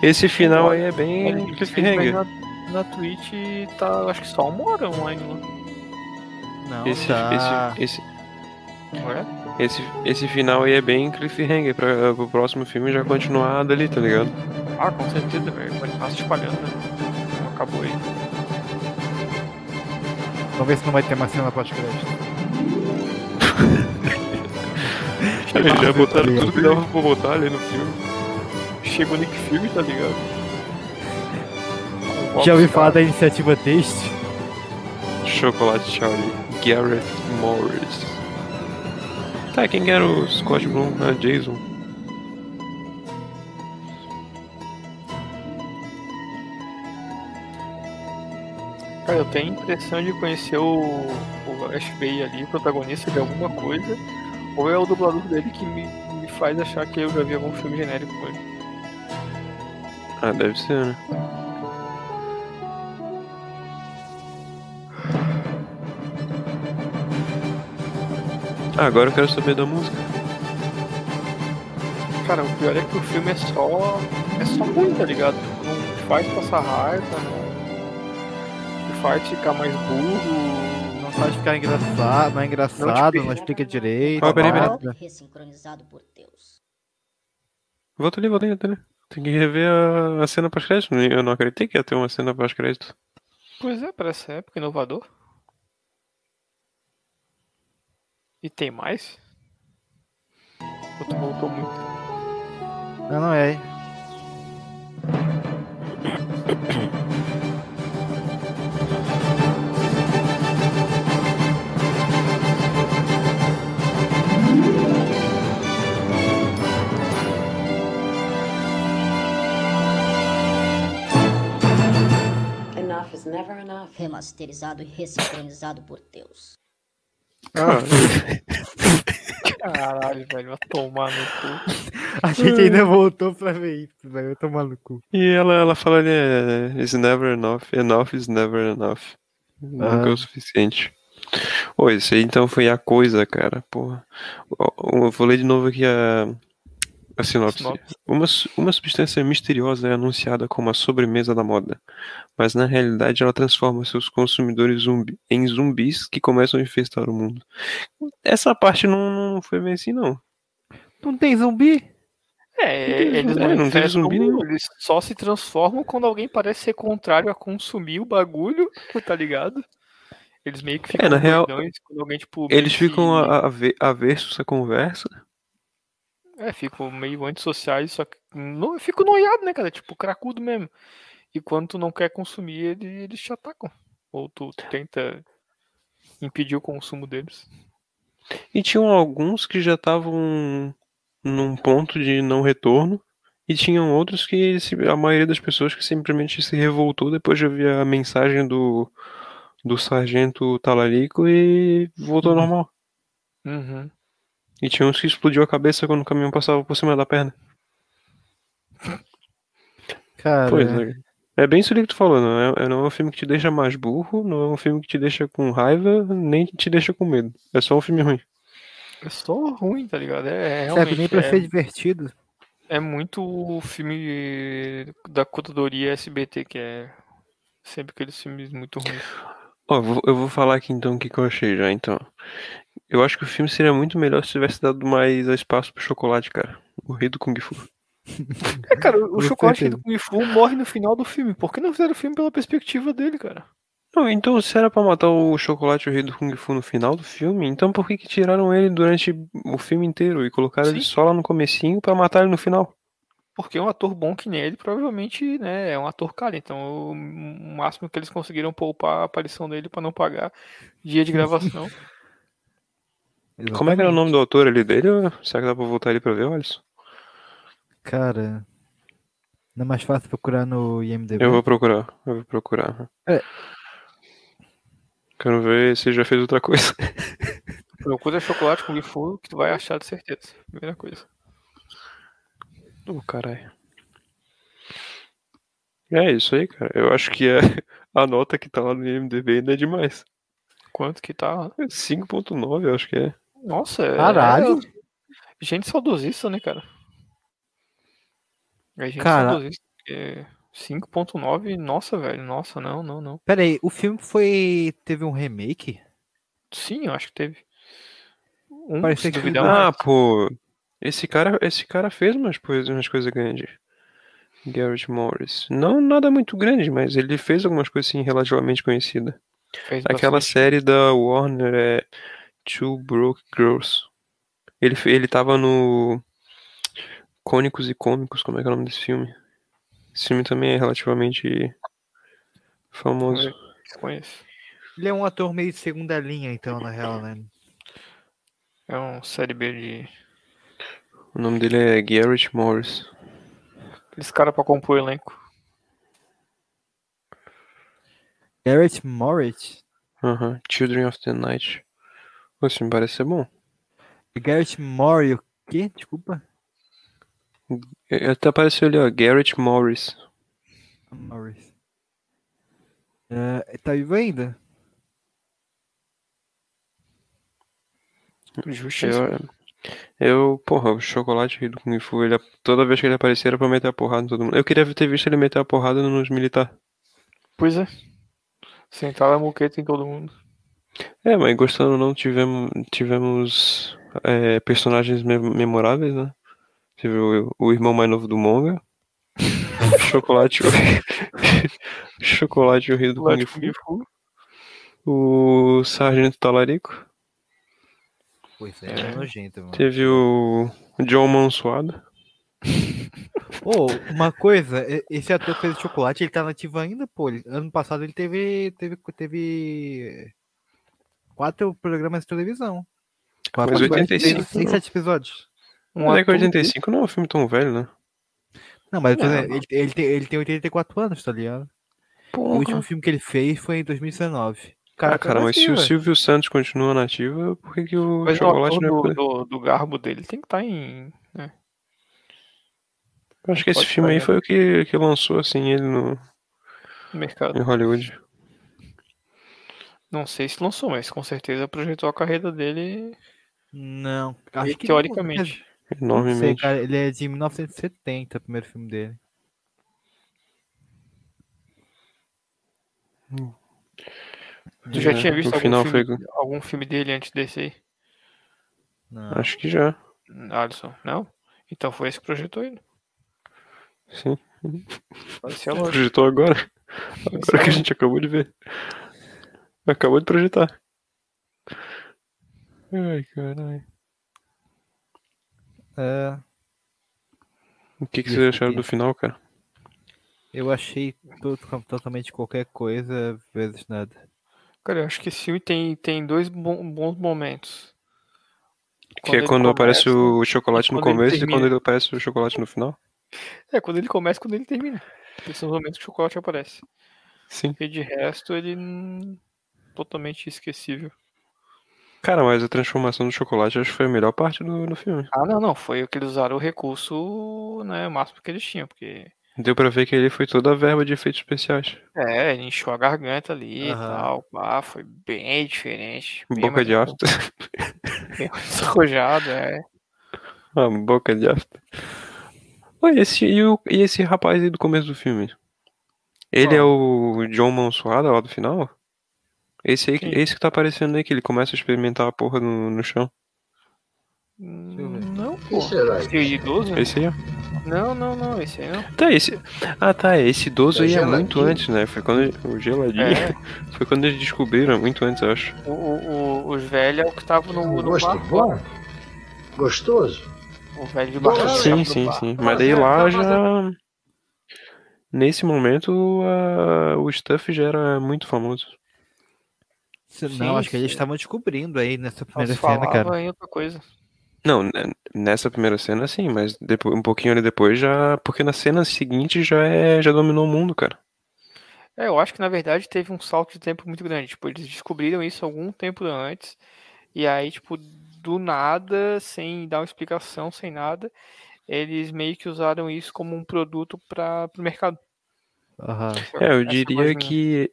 Esse final aí é bem cliffhanger. na, na Twitch tá, acho que só uma hora online lá. Não, Esse, tá. esse, esse, Ué? esse, esse final aí é bem cliffhanger pra, pro próximo filme já continuar dali, tá ligado? Ah, com certeza, velho. Estar se espalhando, né? Acabou aí. Vamos ver se não vai ter uma cena pós-crédito. [LAUGHS] Eles já botaram ligado? tudo que dava pra botar ali no filme. chega o Nick Fury, tá ligado? Já ouvi falar da iniciativa Taste? Chocolate Charlie, Gareth Morris. Tá, quem era o Scott Bloom? Ah, Jason. Eu tenho a impressão de conhecer o, o Ash Bay ali, protagonista de alguma coisa, ou é o dublador dele que me, me faz achar que eu já vi algum filme genérico com ele. Ah, deve ser, né? Ah, agora eu quero saber da música. Cara, o pior é que o filme é só. é só ruim, tá ligado? Não faz passar raiva, não. Faz ficar mais burro. Não faz ficar engraçado, não é engraçado, não, explica direito. Ó, peraí, peraí. Ressincronizado por Deus. Volta ali, volta ali, volta ali. Tem que rever a, a cena pós-crédito. Eu não acreditei que ia ter uma cena pós-crédito. Pois é, parece época, inovador. E tem mais? Ou tu voltou muito? Não, não [COUGHS] é. Never enough. Remasterizado e ressincronizado por Deus. Caralho, velho, vai tomar no cu. A gente ainda voltou pra ver isso, velho. Eu tomar no cu. E ela, ela fala ali, é, it's never enough, enough is never enough. Nunca é Ah. o suficiente. Ô, isso aí então foi a coisa, cara, porra. Eu vou ler de novo aqui a, a sinopse. Sinopse. Uma, uma substância misteriosa é anunciada como a sobremesa da moda, mas na realidade ela transforma seus consumidores zumbi, em zumbis que começam a infestar o mundo. Essa parte não, não foi bem assim, não. Não tem zumbi? É, eles não, não tem zumbi nenhum. Eles só se transformam quando alguém parece ser contrário a consumir o bagulho, [LAUGHS] tá ligado? Eles meio que ficam É, na real, quando alguém, tipo, Eles que- ficam a- a- ave- aversos à conversa. É, ficam meio antissociais, só que não, fico noiado, né, cara? Tipo, cracudo mesmo. E quando tu não quer consumir, ele- eles te atacam. Ou tu tenta impedir o consumo deles. E tinham alguns que já estavam num ponto de não retorno. E tinham outros que a maioria das pessoas que simplesmente se revoltou depois de ouvir a mensagem do, do sargento Talarico e voltou ao normal. Uhum. E tinha uns que explodiu a cabeça quando o caminhão passava por cima da perna. Cara, Pois é. É bem isso ali que tu falou, não é, não é um filme que te deixa mais burro, não é um filme que te deixa com raiva, nem que te deixa com medo. É só um filme ruim. É só ruim, tá ligado? É, é serve realmente. nem pra é, ser divertido. é muito o filme da curadoria SBT, que é sempre aqueles filmes muito ruins. Ó, eu vou, eu vou falar aqui então o que, que eu achei já, então. Eu acho que o filme seria muito melhor se tivesse dado mais espaço pro chocolate, cara. O rei do Kung Fu. [LAUGHS] É, cara, o Com chocolate do Kung Fu morre no final do filme. Por que não fizeram o filme pela perspectiva dele, cara? Não, então se era pra matar o chocolate e o rei do Kung Fu no final do filme, então por que que tiraram ele durante o filme inteiro e colocaram ele Sim. só lá no comecinho pra matar ele no final? Porque um ator bom que nem ele, provavelmente, né, é um ator caro. Então, o o máximo que eles conseguiram poupar a aparição dele pra não pagar dia de gravação. [LAUGHS] Como é que era o nome do autor ali dele? Será que dá pra voltar ali pra ver, Alisson? Cara. Não é mais fácil procurar no IMDB? Eu vou procurar, eu vou procurar. É. Quero ver se ele já fez outra coisa. [LAUGHS] Procura chocolate Kung Fu que tu vai achar de certeza. Primeira coisa. Ô, caralho. É isso aí, cara. Eu acho que é [LAUGHS] a nota que tá lá no IMDB ainda é demais. Quanto que tá lá? 5.9, eu acho que é. Nossa, é. Caralho. Gente saudosista, né, cara? É gente Cara- saudosista. É 5.9, nossa, velho. Nossa, não, não, não. Pera aí, o filme foi. teve um remake? Sim, eu acho que teve. Um, Parecia que duvidar, Ah, mais. pô. Esse cara, esse cara fez umas coisas, umas coisas grandes. Garrett Morris. Não nada muito grande, mas ele fez algumas coisas assim relativamente conhecidas. Aquela bastante. série da Warner é Two Broke Girls. Ele, ele tava no Cônicos e Cômicos, como é que é o nome desse filme? Esse filme também é relativamente famoso. Conheço. Ele é um ator meio de segunda linha, então, na real, né? É um série B de. O nome dele é Garrett Morris. Aqueles caras pra compor o elenco. Garrett Morris? Aham, Children of the Night. Esse filme parece ser bom. Garrett Morris, o quê? Desculpa. É, Até apareceu ali, ó, Garrett Morris. Morris. É, tá vivo ainda? Justiça. Eu, eu, porra, o chocolate rido com Fu, ele, toda vez que ele aparecia era pra meter a porrada em todo mundo. Eu queria ter visto ele meter a porrada nos militares. Pois é. Sentar a moqueta em todo mundo. É, mas gostando ou não, tivemos, tivemos é, personagens me- memoráveis, né? Teve o, o irmão mais novo do Monga. Chocolate. [LAUGHS] Chocolate o Rio [LAUGHS] do Kung Fu. O Sargento Talarico. Pois é, é nojento, mano. Teve o John Mansuado. Ô, uma coisa, esse ator que fez o chocolate, ele tá nativo ainda, pô. Ano passado ele teve, teve, teve quatro programas de televisão. Mas 85 Seis, não. sete episódios. Mas é que 85 não é um filme tão velho, né? Não, mas Não. dizendo, ele, ele, tem, ele tem 84 anos, tá ligado? Porra. O último filme que ele fez foi em 2019. Ah, cara, mas se o nativo, velho. Silvio Santos continua nativo, por que, que o Mas o chocolate não é do, do, do garbo dele tem que estar em. né? Eu acho que esse Pode filme aí foi o que, que lançou assim ele no, no mercado. em Hollywood. Não sei se lançou, mas com certeza projetou a carreira dele. Não, acho E que teoricamente. Não sei, cara, ele é de 1970, o primeiro filme dele. Tu já É, tinha visto algum, final filme, foi- algum filme dele antes desse aí? Não. Acho que já. Alisson, não? Então foi esse que projetou ele. Sim. [LAUGHS] Lógica. Projetou agora. Agora que a gente acabou de ver. Acabou de projetar. Ai, caralho. É, O que, que vocês acharam do final, cara? eu achei tudo totalmente qualquer coisa, vezes nada. Cara, eu acho que esse filme tem, tem dois bons momentos. que é quando aparece começa o chocolate no começo e quando ele aparece o chocolate no final? É, quando ele começa e quando ele termina. Esses são os momentos que o chocolate aparece. Sim. E de resto, ele. Totalmente esquecível. Cara, mas a transformação do chocolate acho que foi a melhor parte do, do filme. Ah, não, não. Foi o que eles usaram o recurso, né? O máximo que eles tinham, porque. Deu pra ver que ele foi toda a verba de efeitos especiais. É, ele inchou a garganta ali e tal. Ah, foi bem diferente. Bem Boca mais de afta. [LAUGHS] Bem arrojado, é. Ah, boca de afta. Oi, esse, e, o- e esse rapaz aí do começo do filme? Ele é o John Mansuada lá do final? Esse aí, que- esse que tá aparecendo aí, que ele começa a experimentar a porra no, no chão. Não, pô. Esse aí idoso? Esse aí, ó. Não, não, não, esse aí não. Tá, esse. Ah, tá. Esse idoso É aí é muito geladinho. antes, né? Foi quando. ele- O geladinho. É. [LAUGHS] Foi quando eles descobriram, muito antes, eu acho. O, o, o- os velhos é o que tava no, no Gosto bar. bom? Gostoso? O velho de barra. Sim, sim, sim. Mas daí lá já. Nesse momento, a- o Stuff já era muito famoso. Se- Sim, Não, acho que eles estavam descobrindo aí nessa primeira cena, cara. em outra coisa. Não, nessa primeira cena sim, mas depois, um pouquinho ali depois já. Porque na cena seguinte já é. já dominou o mundo, cara. É, eu acho que na verdade teve um salto de tempo muito grande. Tipo, eles descobriram isso algum tempo antes. E aí, tipo, do nada, sem dar uma explicação, sem nada, eles meio que usaram isso como um produto para o mercado. Aham. É, eu diria que.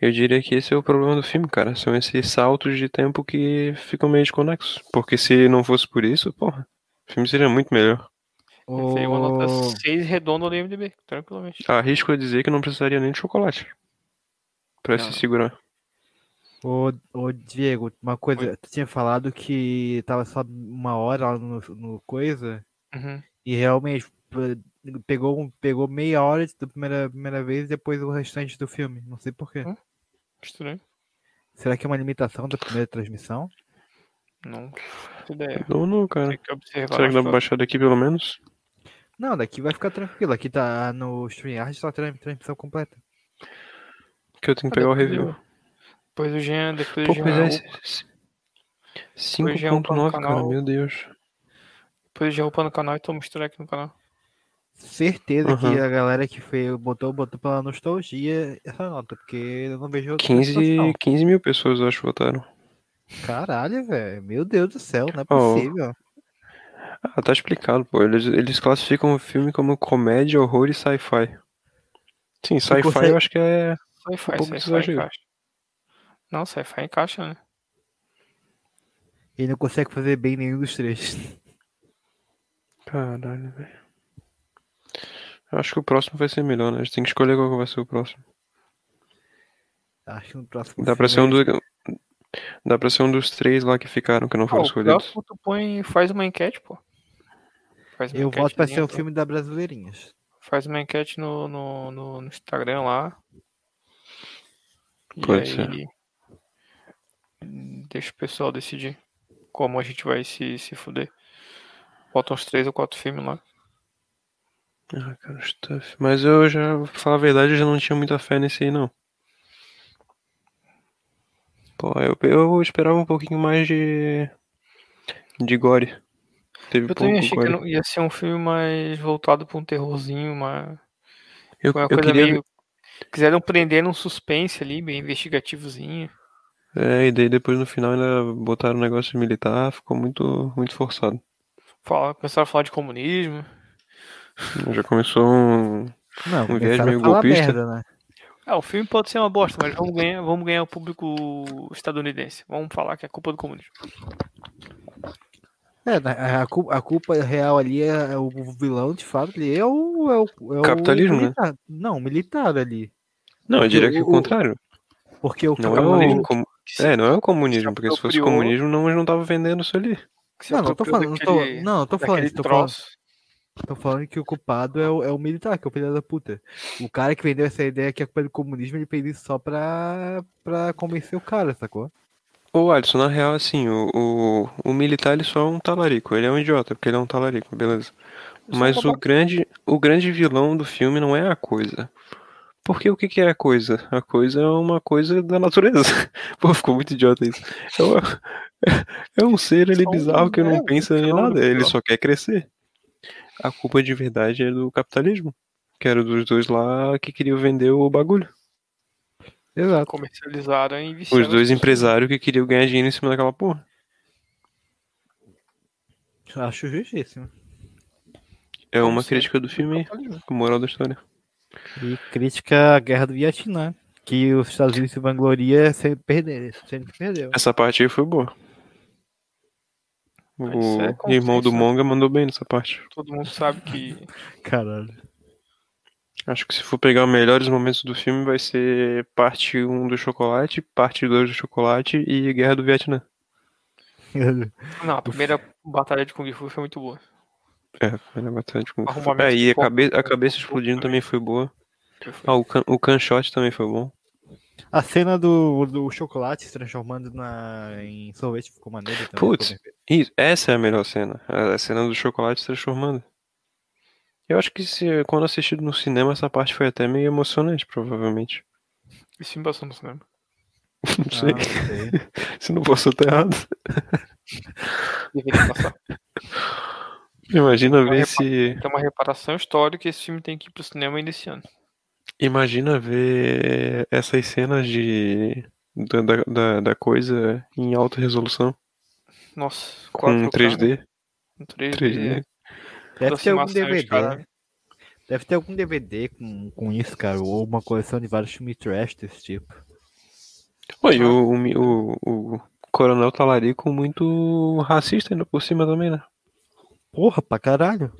Eu diria que esse é o problema do filme, cara. São esses saltos de tempo que ficam meio desconexos. Porque se não fosse por isso, porra, o filme seria muito melhor. Tem uma nota O- 6 redonda no IMDb, tranquilamente. Arrisco a dizer que não precisaria nem de chocolate. Pra Não. se segurar. Ô, ô, Diego, uma coisa, tu tinha falado que tava só uma hora lá no, no coisa, Uhum. e realmente pegou, um- pegou meia hora da primeira, primeira vez e depois o restante do filme. Não sei porquê. Hum? Estranho. Será que é uma limitação da primeira transmissão? Não ideia. Não, não, cara. Tem que observar Será que dá pra baixar daqui pelo menos? Não, daqui vai ficar tranquilo. Aqui tá no StreamYard, só tran- transmissão completa. Que eu tenho que pegar o review. Depois o Jean, depois Pô, o Jean. é, upa no 5.9, cara, canal. meu Deus. Depois já upa no canal e tô mostrando aqui no canal. Certeza que Uhum. a galera que fez, botou, botou pela nostalgia essa nota, porque eu não vejo outra 15, situação. 15 mil pessoas, eu acho, votaram. Caralho, velho. Meu Deus do céu, não é possível. Ah, tá explicado, pô. Eles, eles classificam o filme como comédia, horror e sci-fi. Sim, sci-fi consegue- eu acho que é Sci-fi, um pouco encaixa. Não, sci-fi encaixa, né? Ele não consegue fazer bem nenhum dos três. Caralho, velho. Eu acho que o próximo vai ser melhor, né? A gente tem que escolher qual vai ser o próximo. Acho que no próximo Dá pra ser um filme do... Dá pra ser um dos três lá que ficaram, que não Ah, foram o escolhidos. próximo tu põe, faz uma enquete, pô. Faz uma Eu voto pra ser o pô. filme da Brasileirinhas. Faz uma enquete no, no, no, no Instagram lá. E Pode aí deixa o pessoal decidir como a gente vai se, se fuder. Bota uns três ou quatro filmes lá. Ah, cara, stuff. Mas eu já, pra falar a verdade, eu já não tinha muita fé nesse aí, não. Pô, eu, eu esperava um pouquinho mais de. de gore. Teve Eu também achei gore. que ia ser um filme mais voltado pra um terrorzinho, mas. Eu- uma eu coisa queria meio. Quiseram prender num suspense ali, bem investigativozinho. É, e daí depois no final ainda botaram um negócio militar, ficou muito, muito forçado. Fala, começaram a falar de comunismo. Já começou um, Não, um viés meio golpista. merda, né? Ah, o filme pode ser uma bosta, mas vamos ganhar, vamos ganhar o público estadunidense. Vamos falar que é culpa do comunismo. É, na- a, a culpa real ali é, é o vilão, de fato, ali é o. É o, é o Capitalismo, né? militar. Não, o militar ali. Não, eu Porque diria que o o- contrário. Porque o Não é o, comu- é, não é o comunismo, porque se fosse o comunismo não, não tava vendendo isso ali. Não, não tô falando, não tô, não, eu tô falando, tô falando, tô falando que o culpado é o, é o militar, que é o filho da puta. O cara que vendeu essa ideia que é culpa do comunismo, ele fez isso só pra, pra convencer o cara, sacou? Ô, Alisson, na real, assim, o, o, o militar ele só é um talarico. Ele é um idiota, porque ele é um talarico, beleza. sou Mas o grande, o grande vilão do filme não é a coisa. Porque o que, que é a coisa? A coisa é uma coisa da natureza. [LAUGHS] Pô, ficou muito idiota isso. É, uma- [LAUGHS] é um ser um bizarro que não verbo, pensa em nada, ele só quer crescer. A culpa de verdade é do capitalismo. Que era dos dois lá que queriam vender o bagulho. Exato. Comercializaram e Os viciaram as dois empresários que queriam ganhar dinheiro em cima daquela porra. Acho justíssimo. É uma sempre, crítica do filme, moral da história. E crítica à guerra do Vietnã, que os Estados Unidos se vangloria sempre perder, sempre perdeu. Essa parte aí foi boa. O é irmão do né? Monga mandou bem nessa parte. Todo mundo sabe que Caralho. Acho que se for pegar os melhores momentos do filme, vai ser parte 1 do chocolate, parte 2 do chocolate e Guerra do Vietnã. [LAUGHS] Não, a primeira batalha de Kung Fu foi muito boa. É, foi na batalha de Kung Fu. Arrumamento É, e a, cabe a cabeça explodindo também foi boa. Ah, o, can o canshot também foi bom. A cena do, do chocolate se transformando na, em sorvete ficou maneiro também. Putz, isso, essa é a melhor cena. A cena do chocolate se transformando. Eu acho que se, quando assistido no cinema, essa parte foi até meio emocionante, provavelmente. Esse filme passou no cinema. [LAUGHS] Não sei. não sei. [LAUGHS] se não passou, tá errado. Deveria passar. [LAUGHS] Imagina ver se. Tem uma reparação histórica que esse filme tem que ir pro cinema ainda esse ano. Imagina ver essas cenas de. Da, da, da- coisa em alta resolução. Nossa, Com 4K, 3D. Com 3D. 3D. Deve ter algum DVD. caralho. Deve ter algum DVD com, com isso, cara. Ou uma coleção de vários filmes trash desse tipo. Oi, o, o, mi- o, o Coronel Talarico muito racista ainda por cima também, né? Porra, pra caralho.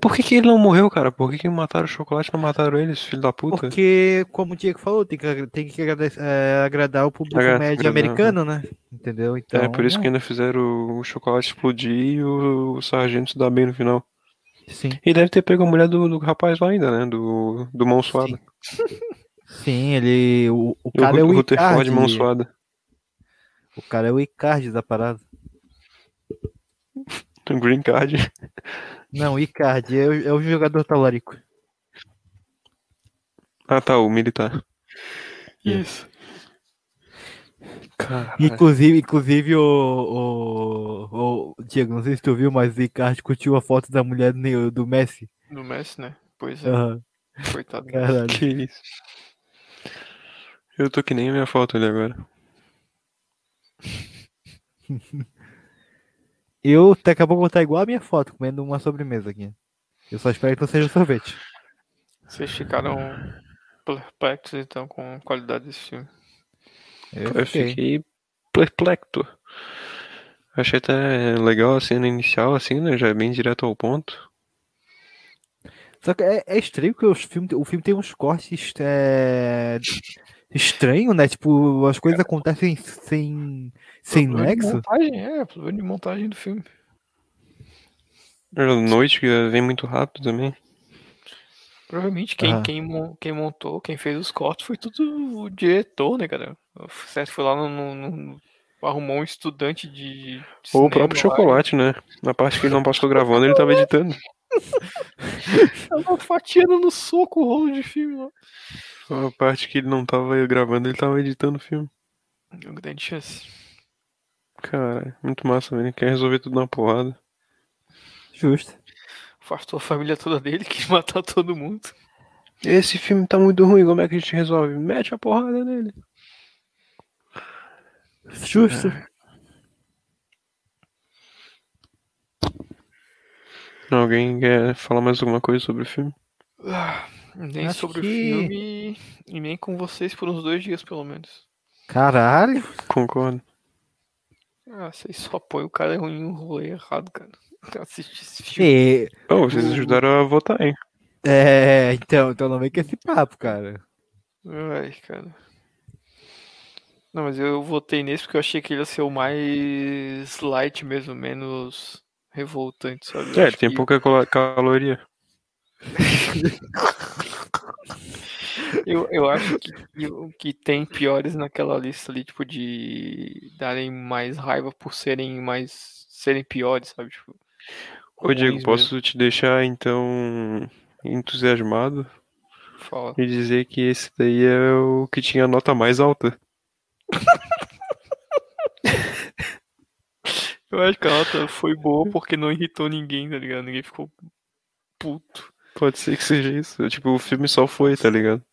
Por que, que ele não morreu, cara? Por que, que mataram o chocolate e não mataram eles, filho da puta? Porque, como o Diego falou, tem que, tem que agrade- é, agradar o público médio agradar, americano, né? Entendeu? Então, é, por isso que né? ainda fizeram o chocolate explodir e o, o sargento se dar bem no final. Sim. E deve ter pego a mulher do, do rapaz lá ainda, né? Do, do mão suada. Sim, ele. O, o cara é o Rutherford mão suada. O cara é o Icardi da parada. [LAUGHS] O Green Card. Não, Icardi é, o- é o jogador talarico. Ah, tá, o militar. Isso. Caralho. Inclusive, inclusive o, o, o- Diego, não sei se tu viu, mas o Icardi curtiu a foto da mulher do Messi. Do Messi, né? Pois é. Aham. Coitado. do Caralho. Que isso. Eu tô que nem a minha foto ali agora. [LAUGHS] Eu daqui a pouco vou estar igual a minha foto, comendo uma sobremesa aqui. Eu só espero que não seja um sorvete. Vocês ficaram perplexos então com a qualidade desse filme. Eu fiquei perplexo. Achei até legal a cena inicial, assim, né? Já é bem direto ao ponto. Só que é, é estranho que os filmes, o filme tem uns cortes é, estranhos, né? Tipo, as coisas acontecem sem, sem Problema de nexo. montagem, é, problema de montagem do filme. A noite que vem muito rápido também. Provavelmente quem, Ah. quem, quem montou, quem fez os cortes foi tudo o diretor, né, cara? O Sérgio foi lá no, no- no- arrumou um estudante de, de Ou o próprio lá chocolate, né? Na parte que ele não passou gravando, ele tava editando. [LAUGHS] Tava fatiando no soco o rolo de filme A parte que ele não tava gravando, ele tava editando o filme. Uma grande chance. Cara, muito massa, velho. Ele quer resolver tudo na porrada. Justo. Afastou a família toda dele, [LAUGHS] quis matar todo mundo. Esse filme tá muito ruim, como é que a gente resolve? Mete a porrada nele. Justo. Alguém quer falar mais alguma coisa sobre o filme? Ah, nem Acho sobre que- o filme e nem com vocês por uns dois dias, pelo menos. Caralho. Concordo. Ah, vocês só põem o cara em um rolê errado, cara. Assistir esse filme. E, Oh, vocês ajudaram a votar, hein? é, então, então não vem com esse papo, cara. Ai, cara. Não, mas eu votei nesse porque eu achei que ele ia ser o mais light mesmo, menos revoltante, sabe? É, tem que- pouca calo- caloria. Eu, eu acho que, que, o que tem piores naquela lista ali, tipo, de darem mais raiva por serem mais. serem piores, sabe? Tipo, Ô, Diego, posso te deixar, então, entusiasmado Fala. e dizer que esse daí é o que tinha a nota mais alta. [LAUGHS] Eu acho que a nota foi boa porque não irritou ninguém, tá ligado? Ninguém ficou puto. Pode ser que seja isso. Tipo, o filme só foi, tá ligado?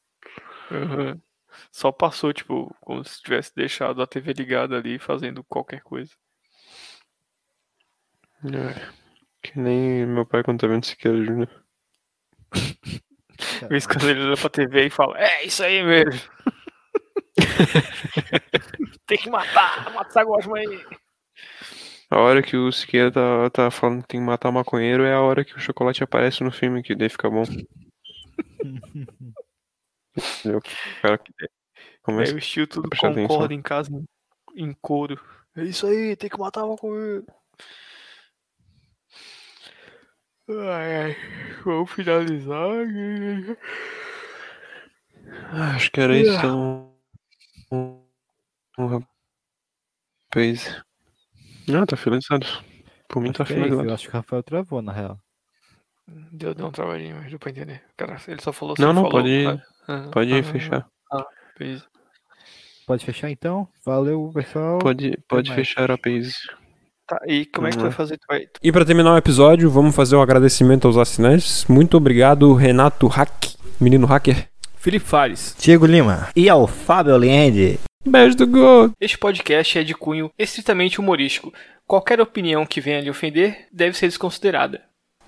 Aham. Só passou, tipo, como se tivesse deixado a TV ligada ali fazendo qualquer coisa. É, que nem meu pai quando tá vendo Siqueira Júnior. [LAUGHS] Vez quando ele olha pra TV e fala, é isso aí mesmo. [LAUGHS] [LAUGHS] Tem que matar, mata essa gosma aí. A hora que o Siqueira tá, tá falando que tem que matar maconheiro é a hora que o chocolate aparece no filme, que daí fica bom. [LAUGHS] Entendeu? O cara começa Aí o Steel tudo a prestar atenção. concorda em casa, em coro. É isso aí, tem que matar o maconheiro. Ai, ai. Vamos finalizar. Ah, Acho que era isso, então. Um, um rapaz. Não, tá finalizado. Por mim tá Que é isso, finalizado. eu acho que o Rafael travou, na real. Deu, deu um trabalhinho, mas deu pra entender. Cara, ele só falou Não, só não, falou, pode, ah, ah, pode ah, fechar. Ah, beleza. Pode fechar então? Valeu, pessoal. Pode, pode fechar a Paze. Tá, e como é que tu vai fazer? Tu vai, E para terminar o episódio, vamos fazer um agradecimento aos assinantes. Muito obrigado, Renato Hack, menino hacker. Felipe Fares. Diego Lima. E ao Fábio Aliende. Beijo do gol. Este podcast é de cunho estritamente humorístico. Qualquer opinião que venha lhe ofender deve ser desconsiderada.